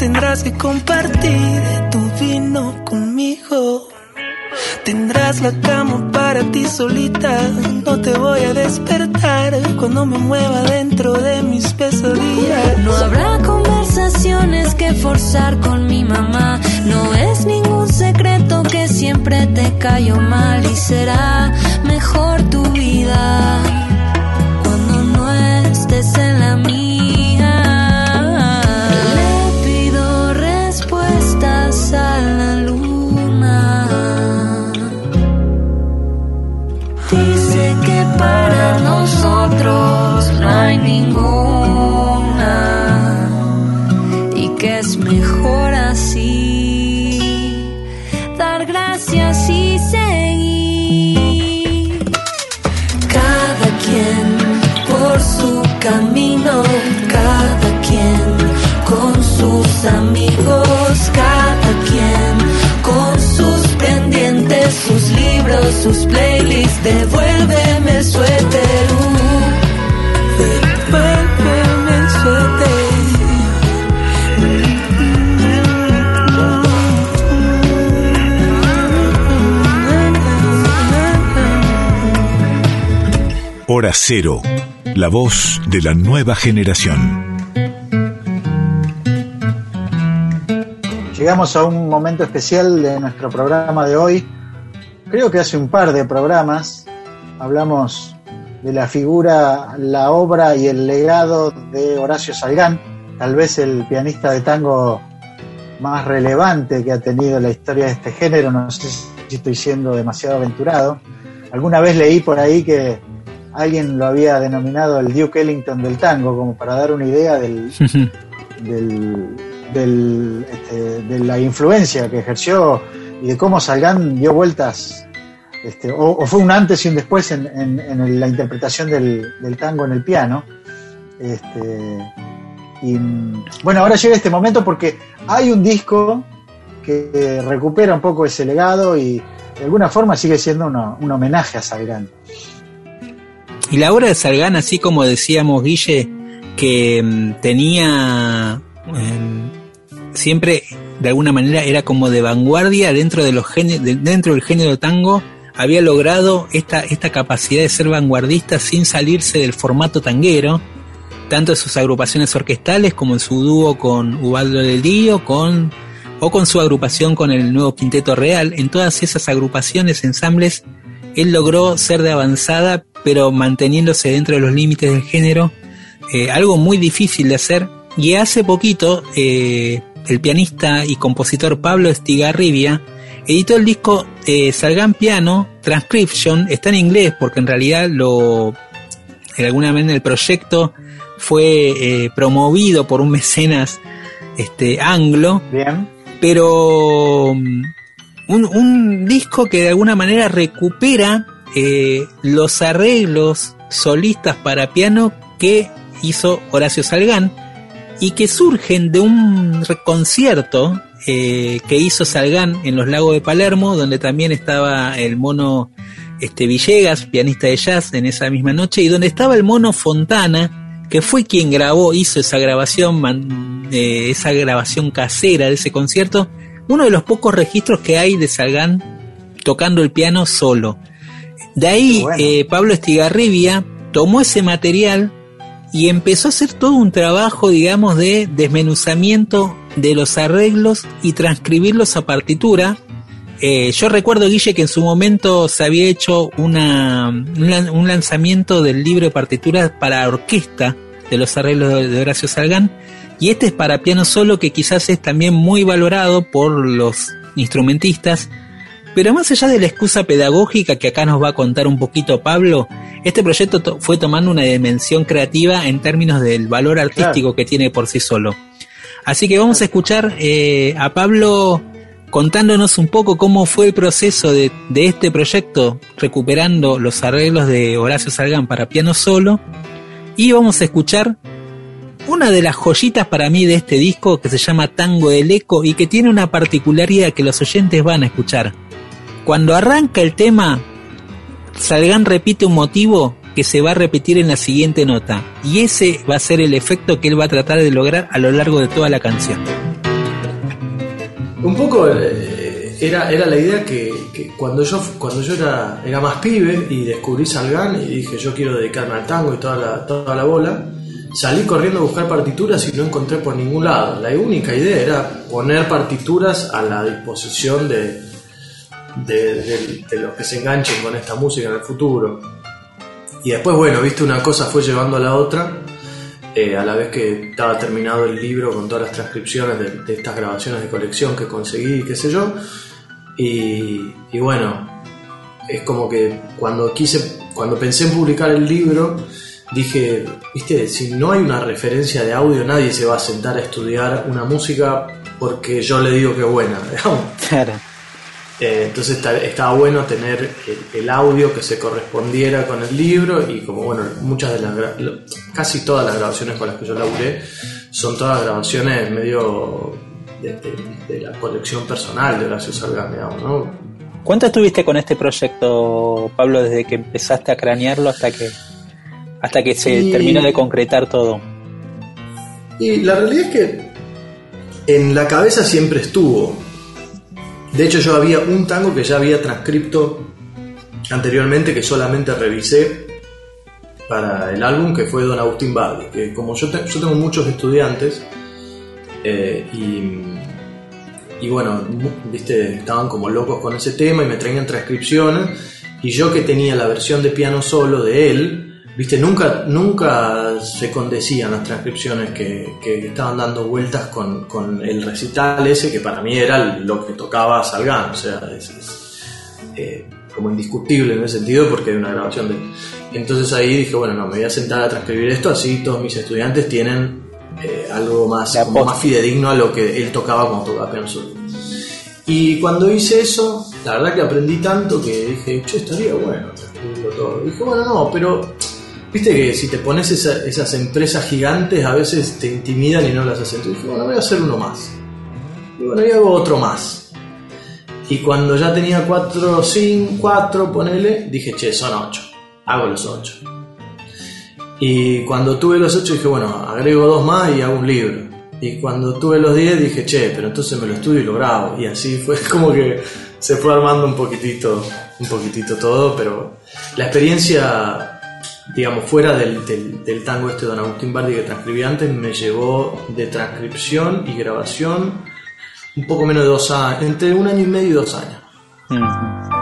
Tendrás que compartir tu vino conmigo. Tendrás la cama para ti solita, no te voy a despertar cuando me mueva dentro de mis pesadillas. No habrá conversaciones que forzar con mi mamá, no es ningún secreto que siempre te cayó mal y será mejor no hay ninguna. Y que es mejor así. Dar gracias y seguir. Cada quien por su camino cada quien con sus amigos cada quien con sus pendientes sus libros sus playlists. Devuélveme el suéter Hora Cero, la voz de la nueva generación. Llegamos a un momento especial de nuestro programa de hoy. Creo que hace un par de programas hablamos de la figura, la obra y el legado de Horacio Salgán, tal vez el pianista de tango más relevante que ha tenido la historia de este género, no sé si estoy siendo demasiado aventurado. Alguna vez leí por ahí que alguien lo había denominado el Duke Ellington del tango, como para dar una idea del, <laughs> del, este, de la influencia que ejerció y de cómo Salgán dio vueltas, este, o, fue un antes y un después en, la interpretación del, tango en el piano. Este, y bueno, ahora llega este momento porque hay un disco que recupera un poco ese legado y de alguna forma sigue siendo un homenaje a Salgán. Y la obra de Salgán, así como decíamos Guille, que mm, tenía em, siempre de alguna manera era como de vanguardia dentro de los dentro del género tango, había logrado esta, esta capacidad de ser vanguardista sin salirse del formato tanguero, tanto en sus agrupaciones orquestales como en su dúo con Ubaldo del Dío, con, o con su agrupación con el nuevo Quinteto Real. En todas esas agrupaciones, ensambles, él logró ser de avanzada, pero manteniéndose dentro de los límites del género, eh, algo muy difícil de hacer. Y hace poquito, eh, el pianista y compositor Pablo Estigarribia editó el disco eh, Salgan Piano Transcription, está en inglés porque en realidad lo, en alguna manera el proyecto fue eh, promovido por un mecenas este, anglo, Bien. pero un, disco que de alguna manera recupera eh, los arreglos solistas para piano que hizo Horacio Salgán y que surgen de un concierto eh, que hizo Salgán en los lagos de Palermo, donde también estaba el mono este, Villegas, pianista de jazz, en esa misma noche, y donde estaba el mono Fontana, que fue quien grabó, hizo esa grabación, eh, esa grabación casera de ese concierto, uno de los pocos registros que hay de Salgán tocando el piano solo. De ahí eh, Pablo Estigarribia tomó ese material y empezó a hacer todo un trabajo, digamos, de desmenuzamiento de los arreglos y transcribirlos a partitura. Eh, yo recuerdo, Guille, que en su momento se había hecho una, un lan- un lanzamiento del libro de partituras para orquesta de los arreglos de de Horacio Salgán. Y este es para piano solo, que quizás es también muy valorado por los instrumentistas. Pero más allá de la excusa pedagógica que acá nos va a contar un poquito Pablo, este proyecto to- fue tomando una dimensión creativa en términos del valor artístico que tiene por sí solo. Así que vamos a escuchar eh, a Pablo contándonos un poco cómo fue el proceso de, de este proyecto, recuperando los arreglos de Horacio Salgán para piano solo. Y vamos a escuchar una de las joyitas para mí de este disco que se llama Tango del Eco y que tiene una particularidad que los oyentes van a escuchar. Cuando arranca el tema, Salgán repite un motivo que se va a repetir en la siguiente nota y ese va a ser el efecto que él va a tratar de lograr a lo largo de toda la canción. Un poco eh, era, era la idea que, que cuando yo cuando yo era, era más pibe y descubrí Salgán y dije yo quiero dedicarme al tango y toda la, toda la bola, salí corriendo a buscar partituras y no encontré por ningún lado. La única idea era poner partituras a la disposición de, de, los que se enganchen con esta música en el futuro. Y después, bueno, viste, una cosa fue llevando a la otra. eh, a la vez que estaba terminado el libro con todas las transcripciones de, estas grabaciones de colección que conseguí, qué sé yo. Y, y bueno, es como que cuando quise, cuando pensé en publicar el libro, dije, viste, si no hay una referencia de audio, nadie se va a sentar a estudiar una música porque yo le digo que es buena. <laughs> digamos. Claro. Eh, entonces está- estaba bueno tener el, el audio que se correspondiera con el libro y como bueno, muchas de las, casi todas las grabaciones con las que yo laburé son todas grabaciones medio de, de- de la colección personal de Horacio Salgán, digamos, ¿no? ¿Cuánto estuviste con este proyecto, Pablo, desde que empezaste a cranearlo hasta que hasta que se Y- terminó de concretar todo? Y la realidad es que en la cabeza siempre estuvo. De hecho, yo había un tango que ya había transcripto anteriormente que solamente revisé para el álbum, que fue Don Agustín Bardi. Que como yo, te- yo tengo muchos estudiantes eh, y, y bueno, viste, estaban como locos con ese tema y me traían transcripciones. Y yo que tenía la versión de piano solo de él, Viste, nunca, nunca se condecían las transcripciones que, que estaban dando vueltas con, con el recital ese, que para mí era lo que tocaba Salgán, o sea, es, es, eh, como indiscutible en ese sentido porque hay una grabación de... Entonces ahí dije, bueno, no, me voy a sentar a transcribir esto, así todos mis estudiantes tienen eh, algo más, como más fidedigno a lo que él tocaba cuando tocaba piano solo. Y cuando hice eso, la verdad que aprendí tanto que dije, che, estaría bueno transcribirlo todo. Y dije, bueno, no, pero Viste que si te pones esa- esas empresas gigantes a veces te intimidan y no las hacen. Entonces dije, bueno, voy a hacer uno más. Y bueno, y hago otro más. Y cuando ya tenía cuatro, cinco, cuatro, ponele, dije, che, son ocho. Hago los ocho. Y cuando tuve los ocho dije, bueno, agrego dos más y hago un libro. Y cuando tuve los diez dije, che, pero entonces me lo estudio y lo grabo. Y así fue <laughs> como que se fue armando un poquitito un poquitito todo, pero la experiencia, digamos, fuera del, del, del tango este de Don Agustín Bardi que transcribí antes, me llevó de transcripción y grabación un poco menos de dos años, entre un año y medio y dos años.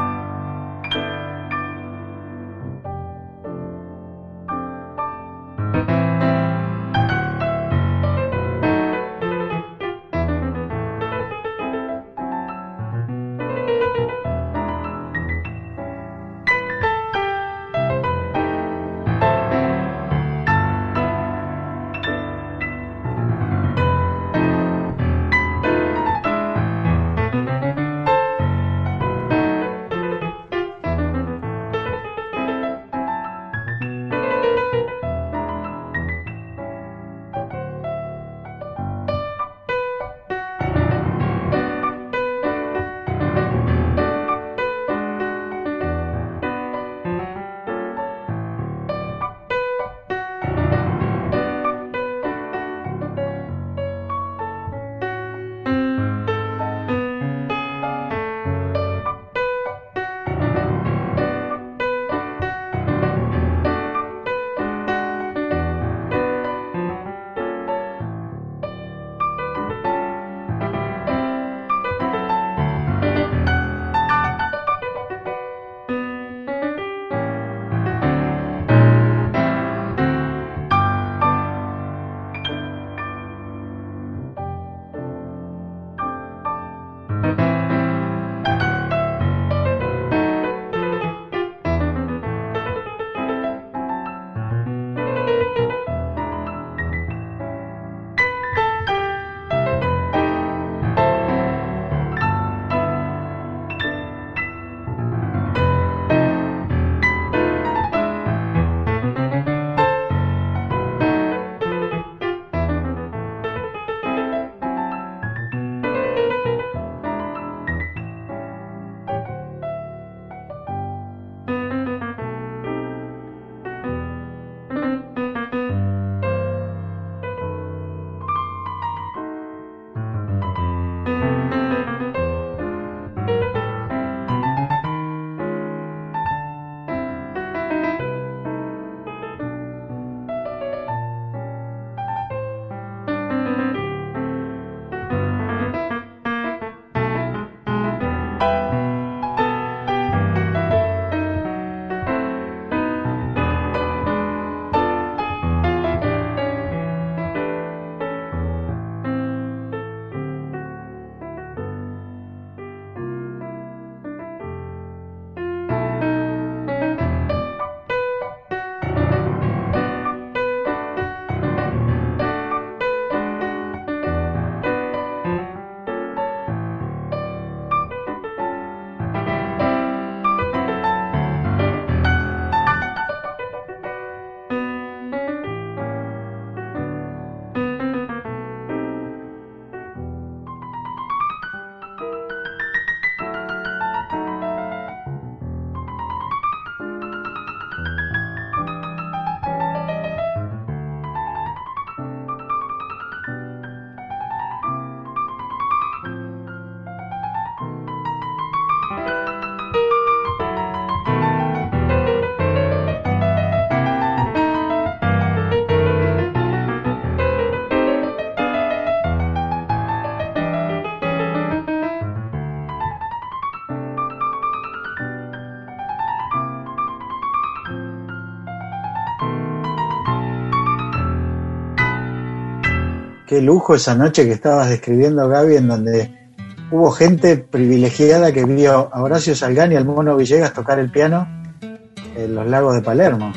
Qué lujo esa noche que estabas describiendo, Gaby, en donde hubo gente privilegiada que vio a Horacio Salgán y al Mono Villegas tocar el piano en los lagos de Palermo.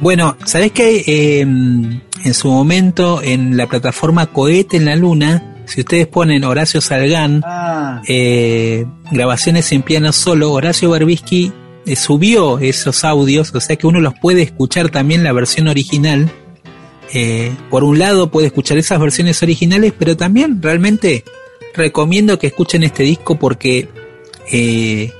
Bueno, ¿sabés que en su momento en la plataforma Cohete en la Luna, si ustedes ponen Horacio Salgán, Ah, eh, grabaciones en piano solo, Horacio Berbisky eh, subió esos audios, o sea que uno los puede escuchar también la versión original. Eh, por un lado puede escuchar esas versiones originales, pero también realmente recomiendo que escuchen este disco porque eh,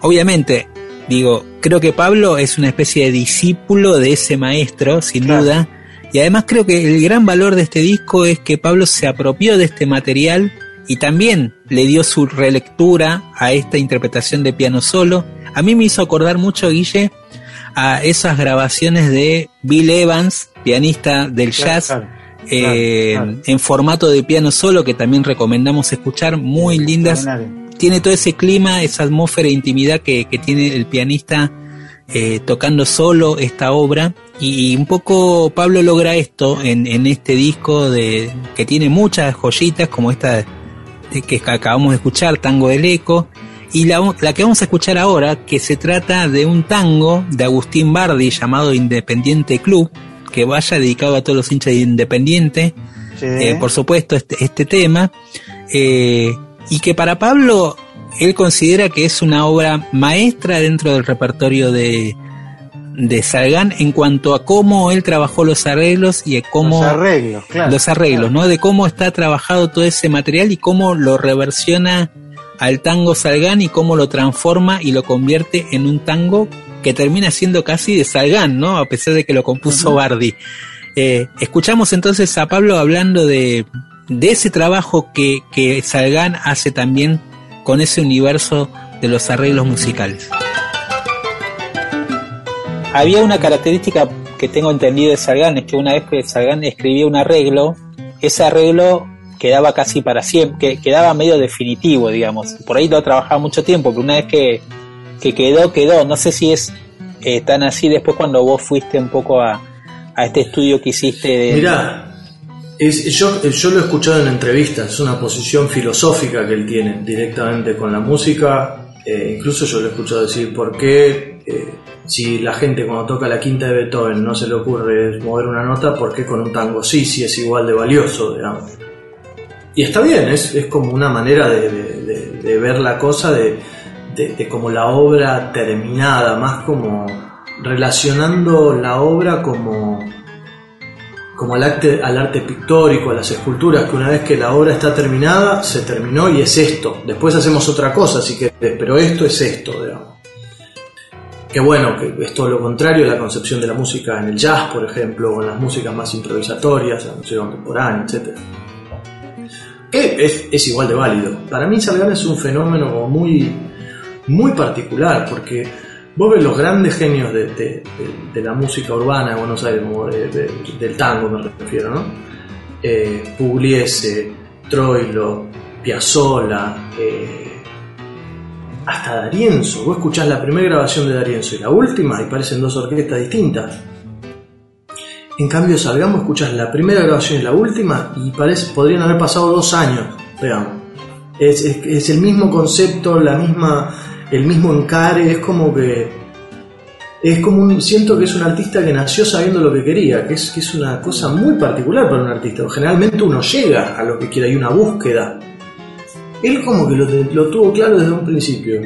obviamente digo, creo que Pablo es una especie de discípulo de ese maestro, sin Claro. duda. Y además creo que el gran valor de este disco es que Pablo se apropió de este material y también le dio su relectura a esta interpretación de piano solo. A mí me hizo acordar mucho, Guille, a esas grabaciones de Bill Evans, pianista del jazz, eh, en formato de piano solo, que también recomendamos escuchar, muy lindas. Tiene todo ese clima, esa atmósfera de intimidad que, que tiene el pianista eh, tocando solo esta obra. Y, un poco Pablo logra esto en, en este disco de que tiene muchas joyitas, como esta que acabamos de escuchar, Tango del Eco. Y la, la, que vamos a escuchar ahora, que se trata de un tango de Agustín Bardi llamado Independiente Club, que vaya dedicado a todos los hinchas de Independiente, eh, por supuesto, este, este tema, eh, y que para Pablo él considera que es una obra maestra dentro del repertorio de, de Salgán en cuanto a cómo él trabajó los arreglos y cómo los arreglos, claro, los arreglos, ¿no? De cómo está trabajado todo ese material y cómo lo reversiona al tango Salgán y cómo lo transforma y lo convierte en un tango que termina siendo casi de Salgán, ¿no? A pesar de que lo compuso Bardi. Eh, escuchamos entonces a Pablo hablando de, de ese trabajo que, que Salgán hace también con ese universo de los arreglos musicales. Había una característica que tengo entendido de Salgán, es que una vez que Salgán escribía un arreglo, ese arreglo quedaba casi para siempre, quedaba medio definitivo, digamos. Por ahí lo trabajaba mucho tiempo, pero una vez que que quedó, quedó. No sé si es eh, tan así después cuando vos fuiste un poco a, a este estudio que hiciste. De... Mirá, es, yo, yo lo he escuchado en entrevistas, es una posición filosófica que él tiene directamente con la música. Eh, incluso yo lo he escuchado decir, ¿por qué eh, si la gente cuando toca la quinta de Beethoven no se le ocurre mover una nota, ¿por qué con un tango sí, sí es igual de valioso? Digamos? Y está bien, es, es como una manera de, de, ver la cosa, de, de, como la obra terminada, más como relacionando la obra como, como al, arte, al arte pictórico, a las esculturas, que una vez que la obra está terminada, se terminó y es esto. Después hacemos otra cosa, así que, pero esto es esto, digamos. Que bueno, que es todo lo contrario a la concepción de la música en el jazz, por ejemplo, o en las músicas más improvisatorias, la música contemporánea, etc. Es, es, igual de válido. Para mí Salgán es un fenómeno muy, muy particular, porque vos ves los grandes genios de, la música urbana de Buenos Aires, del tango me refiero, ¿no? Eh, Pugliese, Troilo, Piazzolla, eh, hasta Darienzo. Vos escuchás la primera grabación de Darienzo y la última y parecen dos orquestas distintas. En cambio, Salgamos, escuchás la primera grabación y la última y parece, podrían haber pasado dos años, veamos. Es, es, el mismo concepto, la misma el mismo encare, es como que es como un, siento que es un artista que nació sabiendo lo que quería, que es, que es una cosa muy particular para un artista. Generalmente uno llega a lo que quiere, hay una búsqueda. Él como que lo tuvo claro desde un principio.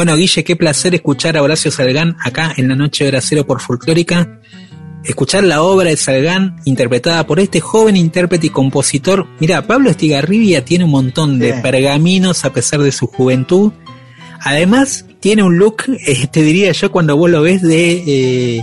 Bueno, Guille, qué placer escuchar a Horacio Salgán acá en la noche de hora cero por Folclórica. Escuchar la obra de Salgán interpretada por este joven intérprete y compositor. Mira, Pablo Estigarribia tiene un montón de Sí. pergaminos a pesar de su juventud. Además, tiene un look, eh, te diría yo, cuando vos lo ves de, eh,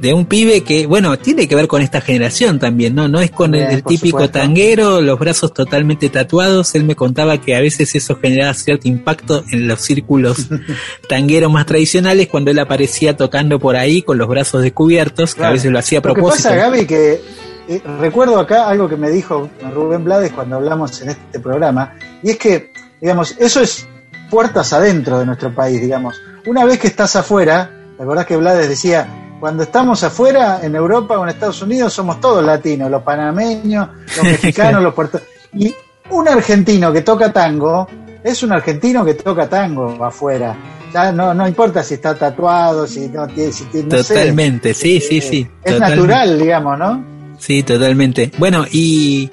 de un pibe que, bueno, tiene que ver con esta generación también, ¿no? No es con el, Bien, el por típico supuesto. tanguero, los brazos totalmente tatuados. Él me contaba que a veces eso generaba cierto impacto en los círculos <laughs> tangueros más tradicionales cuando él aparecía tocando por ahí con los brazos descubiertos, que a veces lo hacía a Lo que propósito. pasa, Gaby, que eh, recuerdo acá algo que me dijo Rubén Blades cuando hablamos en este programa, y es que, digamos, eso es puertas adentro de nuestro país, digamos. Una vez que estás afuera, ¿te acordás que Blades decía, cuando estamos afuera, en Europa o en Estados Unidos, somos todos latinos, los panameños, los <laughs> mexicanos, los puertos... Y un argentino que toca tango es un argentino que toca tango afuera. Ya no, no importa si está tatuado, si no tiene... Si tiene no sé. Totalmente, sí, sí, sí. Es totalmente. natural, digamos, ¿no? Sí, totalmente. Bueno, y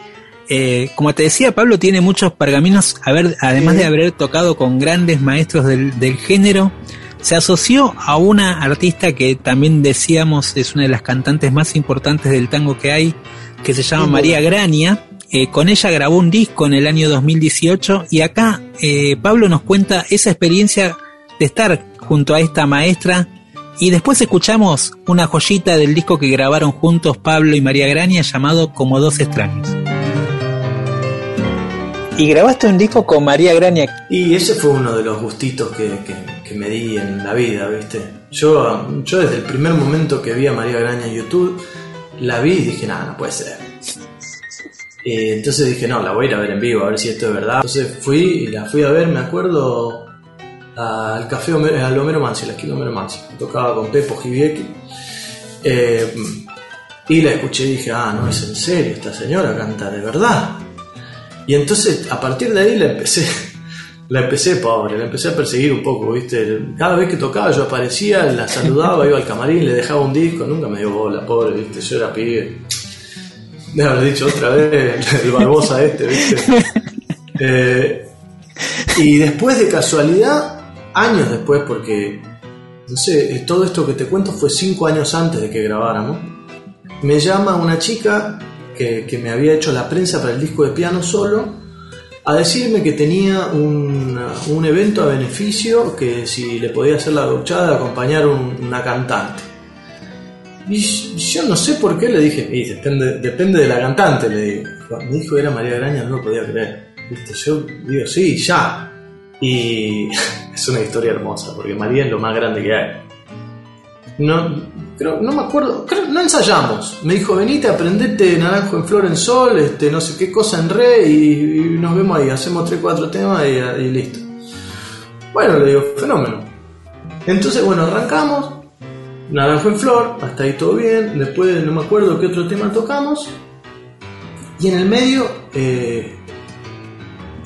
eh, como te decía, Pablo tiene muchos pergaminos, a ver, además Sí. de haber tocado con grandes maestros del, del género, se asoció a una artista que también decíamos es una de las cantantes más importantes del tango que hay, que se llama María. Grania. Eh, con ella grabó un disco en el año 2018 y acá eh, Pablo nos cuenta esa experiencia de estar junto a esta maestra y después escuchamos una joyita del disco que grabaron juntos Pablo y María Grania llamado Como dos extraños. Y grabaste un disco con María Grania. Y ese fue uno de los gustitos que, que- que me di en la vida, ¿viste? Yo, yo desde el primer momento que vi a María Graña en YouTube, la vi y dije, nada, no puede ser. Eh, entonces dije, no, la voy a ir a ver en vivo, a ver si esto es verdad. Entonces fui y la fui a ver, me acuerdo, al café Homero, al Homero Mansi, la esquina Homero Mansi. Tocaba con Pepo Giviecki. Eh, y la escuché y dije, ah, no es en serio, esta señora canta de verdad. Y entonces a partir de ahí la empecé, la empecé pobre, la empecé a perseguir un poco, ¿viste? Cada vez que tocaba yo aparecía, la saludaba, iba al camarín, le dejaba un disco, nunca me dio bola, pobre, ¿viste? Yo era pibe. Me haber dicho otra vez <laughs> el Barbosa este, ¿viste? <laughs> Eh, y después de casualidad, años después, porque, no sé, todo esto que te cuento fue cinco años antes de que grabáramos, me llama una chica que, que me había hecho la prensa para el disco de piano solo a decirme que tenía un, un evento a beneficio que si le podía hacer la gauchada acompañar un- una cantante. Y yo no sé por qué le dije, depende, depende de la cantante, le digo. Cuando me dijo era María Graña no lo podía creer. ¿Viste? Yo digo, sí, ya. Y <laughs> es una historia hermosa, porque María es lo más grande que hay. No, creo, no me acuerdo, no ensayamos. Me dijo, venite, aprendete Naranjo en Flor en Sol, este, no sé qué cosa en Re, y, y nos vemos ahí, hacemos 3, 4 temas y, y listo. Bueno, le digo, fenómeno. Entonces, bueno, arrancamos, Naranjo en Flor, hasta ahí todo bien, después no me acuerdo qué otro tema tocamos, y en el medio eh,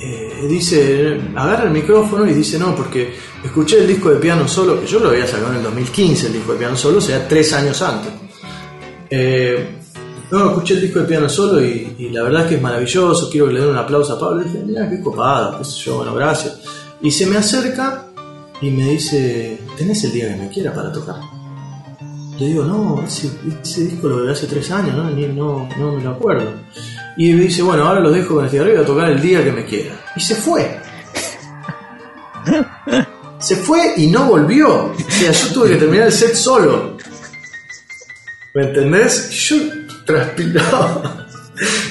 eh, dice, agarra el micrófono y dice, no, porque escuché el disco de piano solo, que yo lo había sacado en el 2015, el disco de piano solo, o sea, tres años antes. Eh, no, escuché el disco de piano solo y, la verdad es que es maravilloso, quiero que le den un aplauso a Pablo. Y dije, mira, qué copado, qué sé yo, bueno, gracias. Y se me acerca y me dice, ¿tenés el día que me quiera para tocar? Le digo, no, ese, ese disco lo grabé hace tres años, ¿no? Ni- no, no me lo acuerdo. Y me dice, bueno, ahora los dejo con y voy a tocar el día que me quiera. Y se fue. <laughs> Se fue y no volvió. O sea, yo tuve que terminar el set solo. ¿Me entendés? Yo transpiraba.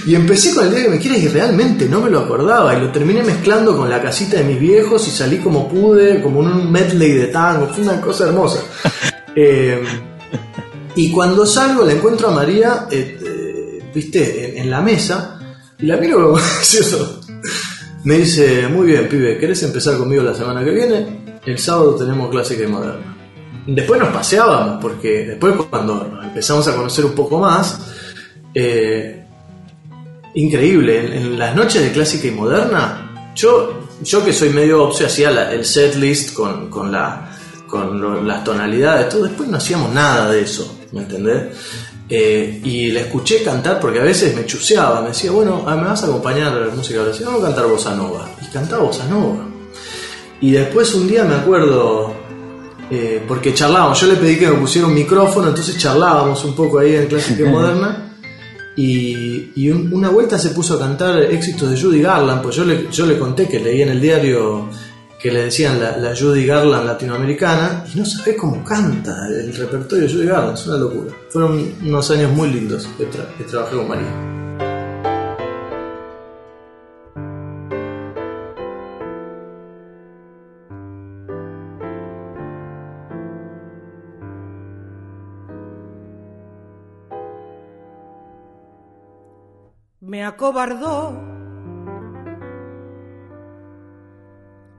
Y empecé con el día que me quiera y realmente no me lo acordaba. Y lo terminé mezclando con la casita de mis viejos y salí como pude, como en un medley de tango. Fue una cosa hermosa. <laughs> Eh, y cuando salgo le encuentro a María, eh, eh, viste, en, la mesa. Y la miro <laughs> gracioso. Me dice, muy bien, pibe, ¿querés empezar conmigo la semana que viene? El sábado tenemos clásica y moderna. Después nos paseábamos, porque después cuando empezamos a conocer un poco más, eh, increíble, en, las noches de clásica y moderna, yo, yo que soy medio obsio, hacía el set list con, con, la, con las tonalidades, todo, después no hacíamos nada de eso, ¿me entendés? Eh, y la escuché cantar porque a veces me chuseaba, me decía, bueno, ah, me vas a acompañar a la música, sí, vamos a cantar bossa nova. Y cantaba bossa nova. Y después un día me acuerdo, eh, porque charlábamos, yo le pedí que me pusiera un micrófono, entonces charlábamos un poco ahí en Clásica <laughs> Moderna. Y, y un- una vuelta se puso a cantar éxitos de Judy Garland, pues yo le, yo le conté que leí en el diario que le decían la, la Judy Garland latinoamericana, y no sabés cómo canta el repertorio de Judy Garland, es una locura. Fueron unos años muy lindos que, tra- que trabajé con María. me acobardó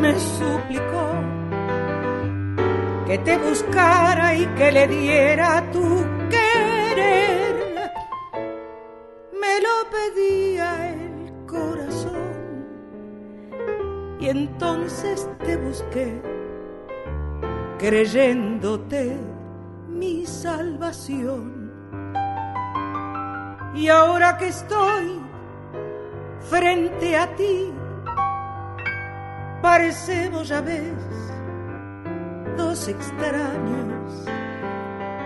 me suplicó que te buscara y que le diera tu querer. Me lo pedía el corazón y entonces te busqué creyéndote mi salvación. Y ahora que estoy frente a ti, parecemos ya ves dos extraños.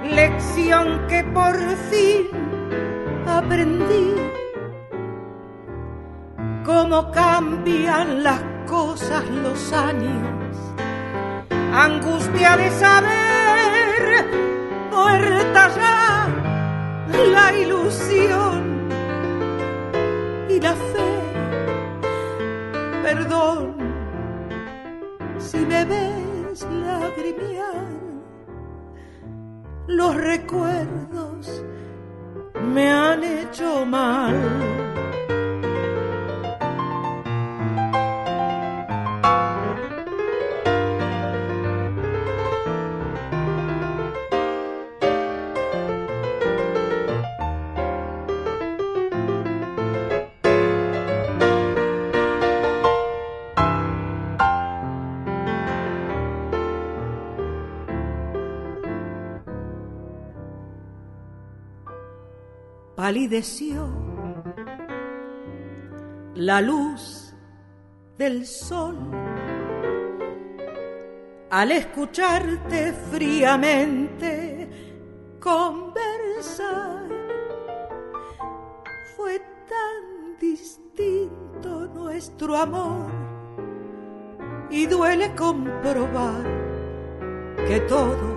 Lección que por fin aprendí. Cómo cambian las cosas los años. Angustia de saber, muerta ya la ilusión y la fe. Perdón si me ves lagrimear, los recuerdos me han hecho mal. Palideció la luz del sol al escucharte fríamente conversar. Fue tan distinto nuestro amor y duele comprobar que todo,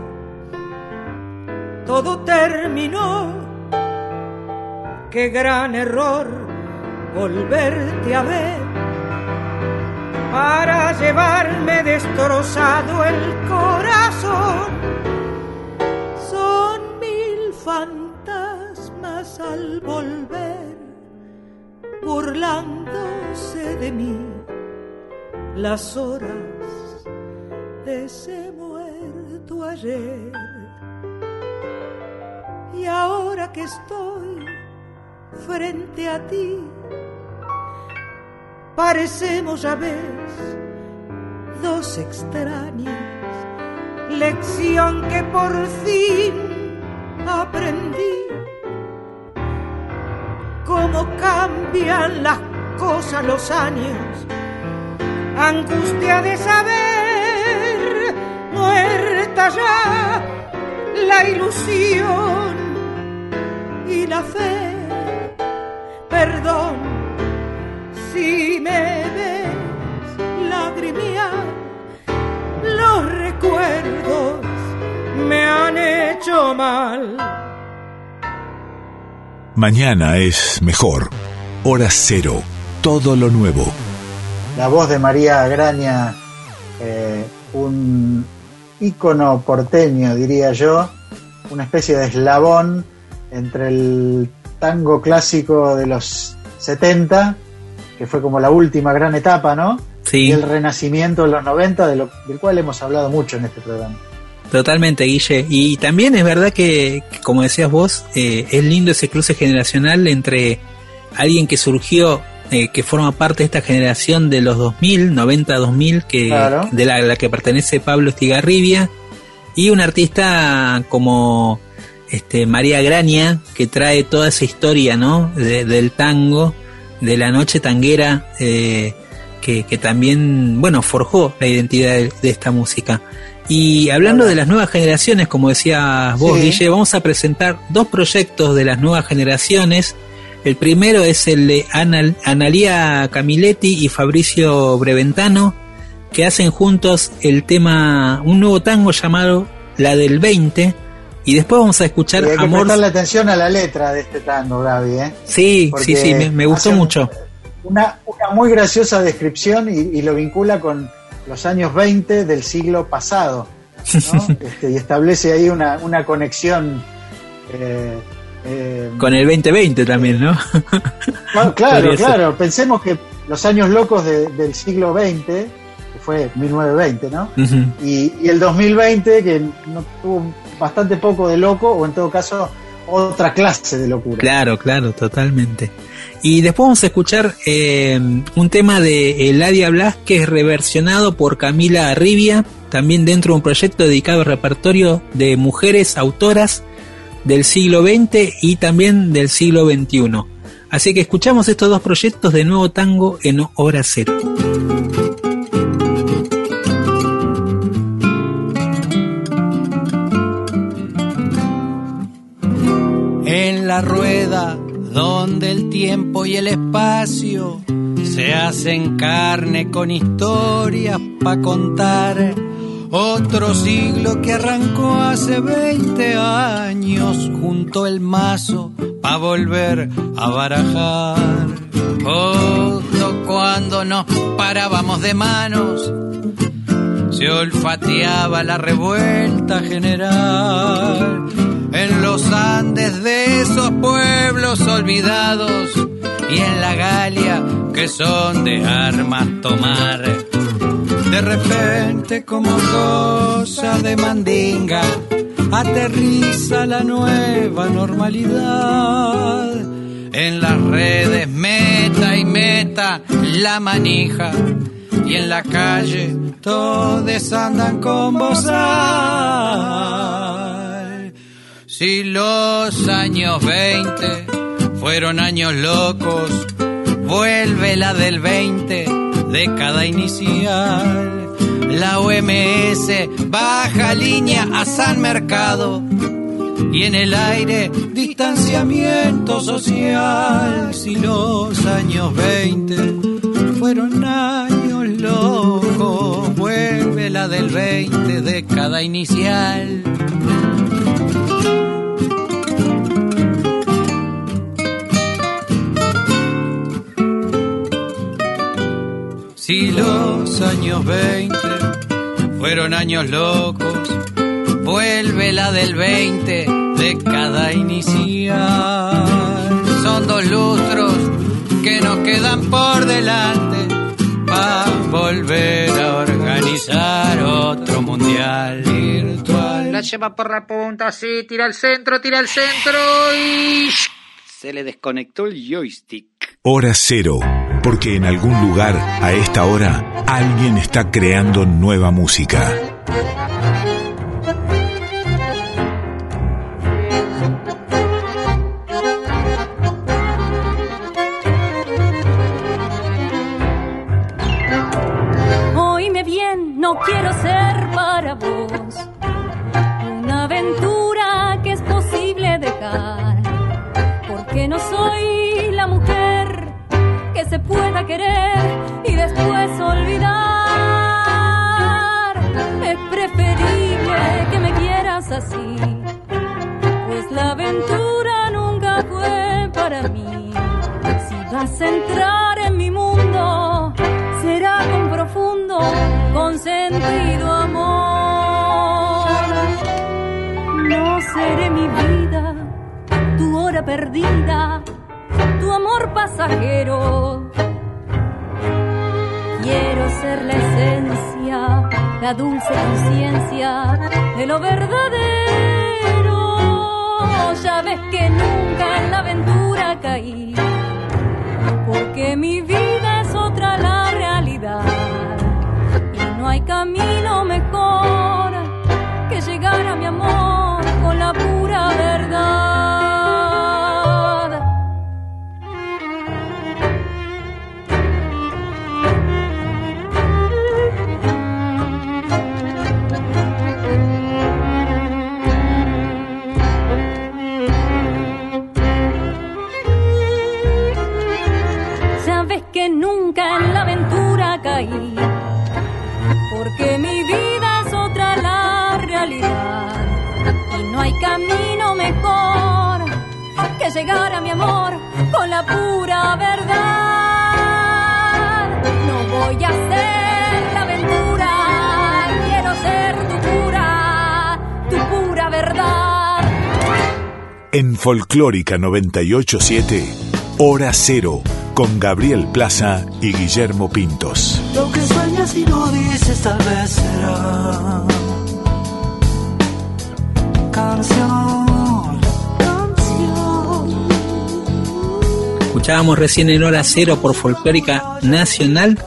todo terminó qué gran error volverte a ver para llevarme destrozado el corazón. Son mil fantasmas al volver, burlándose de mí las horas de ese muerto ayer. Y ahora que estoy frente a ti. Parecemos ya ves dos extrañas, lección que por fin aprendí. Cómo cambian las cosas los años, angustia de saber, muerta ya la ilusión y la fe perdón si me ves lagrimear. Los recuerdos me han hecho mal. Mañana es mejor. Hora cero. Todo lo nuevo. La voz de María Graña, eh, un ícono porteño, diría yo, una especie de eslabón entre el tango clásico de los 70, que fue como la última gran etapa, ¿no? Sí. y el renacimiento de los 90, de lo, del cual hemos hablado mucho en este programa. Totalmente, Guille. Y también es verdad que, como decías vos, eh, es lindo ese cruce generacional entre alguien que surgió, eh, que forma parte de esta generación de los 2000, 90-2000, que, Claro. de la, la que pertenece Pablo Estigarribia, y un artista como este María Graña, que trae toda esa historia, ¿no? De- del tango, de la noche tanguera, eh, que, que también, bueno, forjó la identidad de, de esta música. Y hablando de las nuevas generaciones, como decías vos, Sí. Guille, vamos a presentar dos proyectos de las nuevas generaciones. El primero es el de Anal- Analía Camiletti y Fabricio Breventano, que hacen juntos el tema, un nuevo tango llamado La del 20. Y después vamos a escuchar Y hay que Amor. prestarle atención a la letra de este tango, Gaby. ¿eh? Sí, Porque sí, sí, me, me gustó mucho. Una, una muy graciosa descripción y, y lo vincula con los años 20 del siglo pasado. ¿no? <laughs> Este, y establece ahí una, una conexión. eh, eh, Con el 2020 también, ¿no? Claro, <laughs> claro, claro. Pensemos que los años locos de- del siglo XX, fue 1920, ¿no? Y, y el 2020, que no tuvo bastante poco de loco, o en todo caso, otra clase de locura. Claro, claro, totalmente. Y después vamos a escuchar eh, un tema de Eladia Blasquez reversionado por Camila Arribia, también dentro de un proyecto dedicado al repertorio de mujeres autoras del siglo XX y también del siglo XXI. Así que escuchamos estos dos proyectos de nuevo tango en hora cero. La rueda donde el tiempo y el espacio se hacen carne con historias pa' contar. Otro siglo que arrancó hace 20 años junto el mazo pa' volver a barajar. Justo cuando nos parábamos de manos se olfateaba la revuelta general en los Andes de esos pueblos olvidados y en la Galia que son de armas tomar. De repente como cosa de mandinga aterriza la nueva normalidad. En las redes meta y meta la manija y en la calle todos andan con bozal. Si los años 20 fueron años locos, vuelve la del 20, década inicial. La OMS baja línea a San Mercado y en el aire distanciamiento social. Si los años 20 fueron años locos, vuelve la del 20, década inicial. Años 20 fueron años locos, vuelve la del 20, década inicial. Son dos lustros que nos quedan por delante para volver a organizar otro mundial virtual. La lleva por la punta, sí, tira al centro, tira al centro y... Se le desconectó el joystick. Hora cero, porque en algún lugar a esta hora alguien está creando nueva música. Oíme bien, no quiero ser para vos una aventura que es posible dejar, porque no soy se pueda querer y después olvidar. Es preferible que me quieras así, pues la aventura nunca fue para mí. Si vas a entrar en mi mundo, será con profundo, con sentido amor. No seré mi vida, tu hora perdida, tu amor pasajero. Quiero ser la esencia, la dulce conciencia de lo verdadero. Ya ves que nunca en la aventura caí, porque mi vida es otra la realidad. Y no hay camino mejor nunca en la aventura caí, porque mi vida es otra la realidad. Y no hay camino mejor que llegar a mi amor con la pura verdad. No voy a ser la aventura, quiero ser tu pura, tu pura verdad. En Folclórica 987, Hora Cero, con Gabriel Plaza y Guillermo Pintos. Lo que sueñas y no dices tal vez será canción, canción. Escuchábamos recién en hora cero por Folclórica Nacional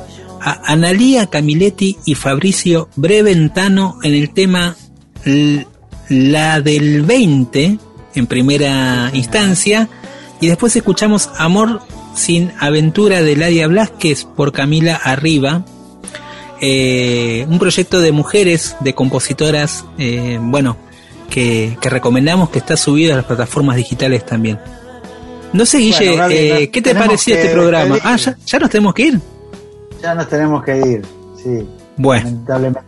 a Analía Camiletti y Fabricio Breventano en el tema La del 20 en primera instancia y después escuchamos Amor sin aventura de Ladia Blasquez por Camila Arriba eh, un proyecto de mujeres, de compositoras, eh, bueno, que, que recomendamos que está subido a las plataformas digitales también. No sé, Guille, Bueno, eh, ¿qué te pareció este programa? Ah, ¿ya, ya nos tenemos que ir. Ya nos tenemos que ir, sí. Bueno. Lamentablemente.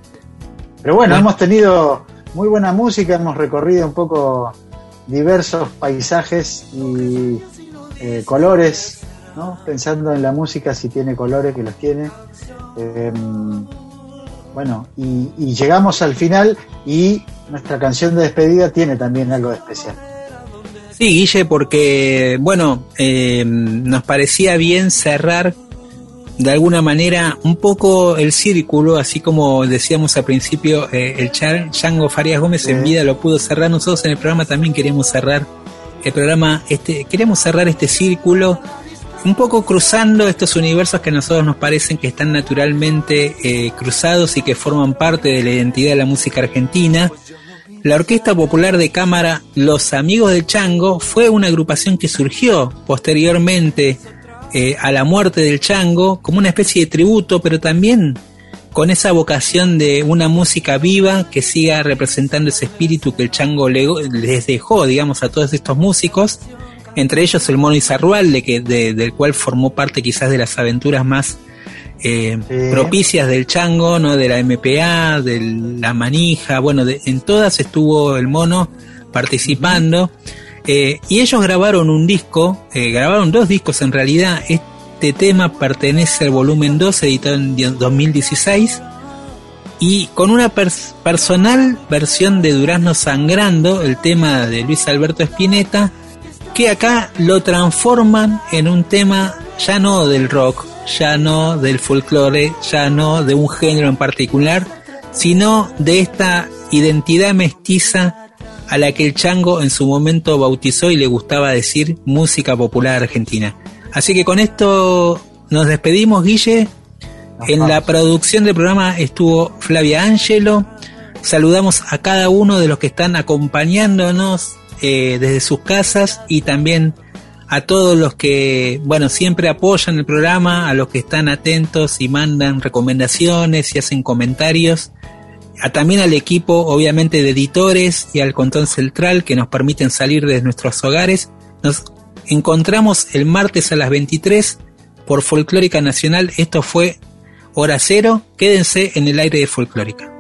Pero bueno, Bueno. hemos tenido muy buena música, hemos recorrido un poco diversos paisajes y eh, colores, ¿no? Pensando en la música, si tiene colores, que los tiene. Eh, bueno, y, y llegamos al final y nuestra canción de despedida tiene también algo de especial. Sí, Guille, porque, bueno, eh, nos parecía bien cerrar de alguna manera un poco el círculo, así como decíamos al principio, eh, el Char- Chango Farías Gómez en vida lo pudo cerrar, nosotros en el programa también queremos cerrar el programa, este, queremos cerrar este círculo, un poco cruzando estos universos que a nosotros nos parecen que están naturalmente eh, cruzados y que forman parte de la identidad de la música argentina. La Orquesta Popular de Cámara Los Amigos del Chango fue una agrupación que surgió posteriormente eh, a la muerte del Chango como una especie de tributo, pero también con esa vocación de una música viva que siga representando ese espíritu que el Chango le- les dejó, digamos, a todos estos músicos, entre ellos el Mono Izarrual, de que, de- del cual formó parte quizás de las aventuras más eh, propicias del Chango, ¿no? de la MPA, de la manija, bueno, de- en todas estuvo el mono participando. Eh, y ellos grabaron un disco, eh, grabaron dos discos en realidad. Este tema pertenece al volumen 2, editado en die- 2016. Y con una pers- personal versión de Durazno Sangrando, el tema de Luis Alberto Spinetta, que acá lo transforman en un tema ya no del rock, ya no del folclore, ya no de un género en particular, sino de esta identidad mestiza a la que el chango en su momento bautizó y le gustaba decir música popular argentina. Así que con esto nos despedimos, Guille. En la producción del programa estuvo Flavia Angelo. Saludamos a cada uno de los que están acompañándonos eh, desde sus casas y también a todos los que, bueno, siempre apoyan el programa, a los que están atentos y mandan recomendaciones y hacen comentarios. A, también al equipo, obviamente, de editores y al control central que nos permiten salir de nuestros hogares. Nos encontramos el martes a las 23 por Folclórica Nacional. Esto fue Hora Cero. Quédense en el aire de Folclórica.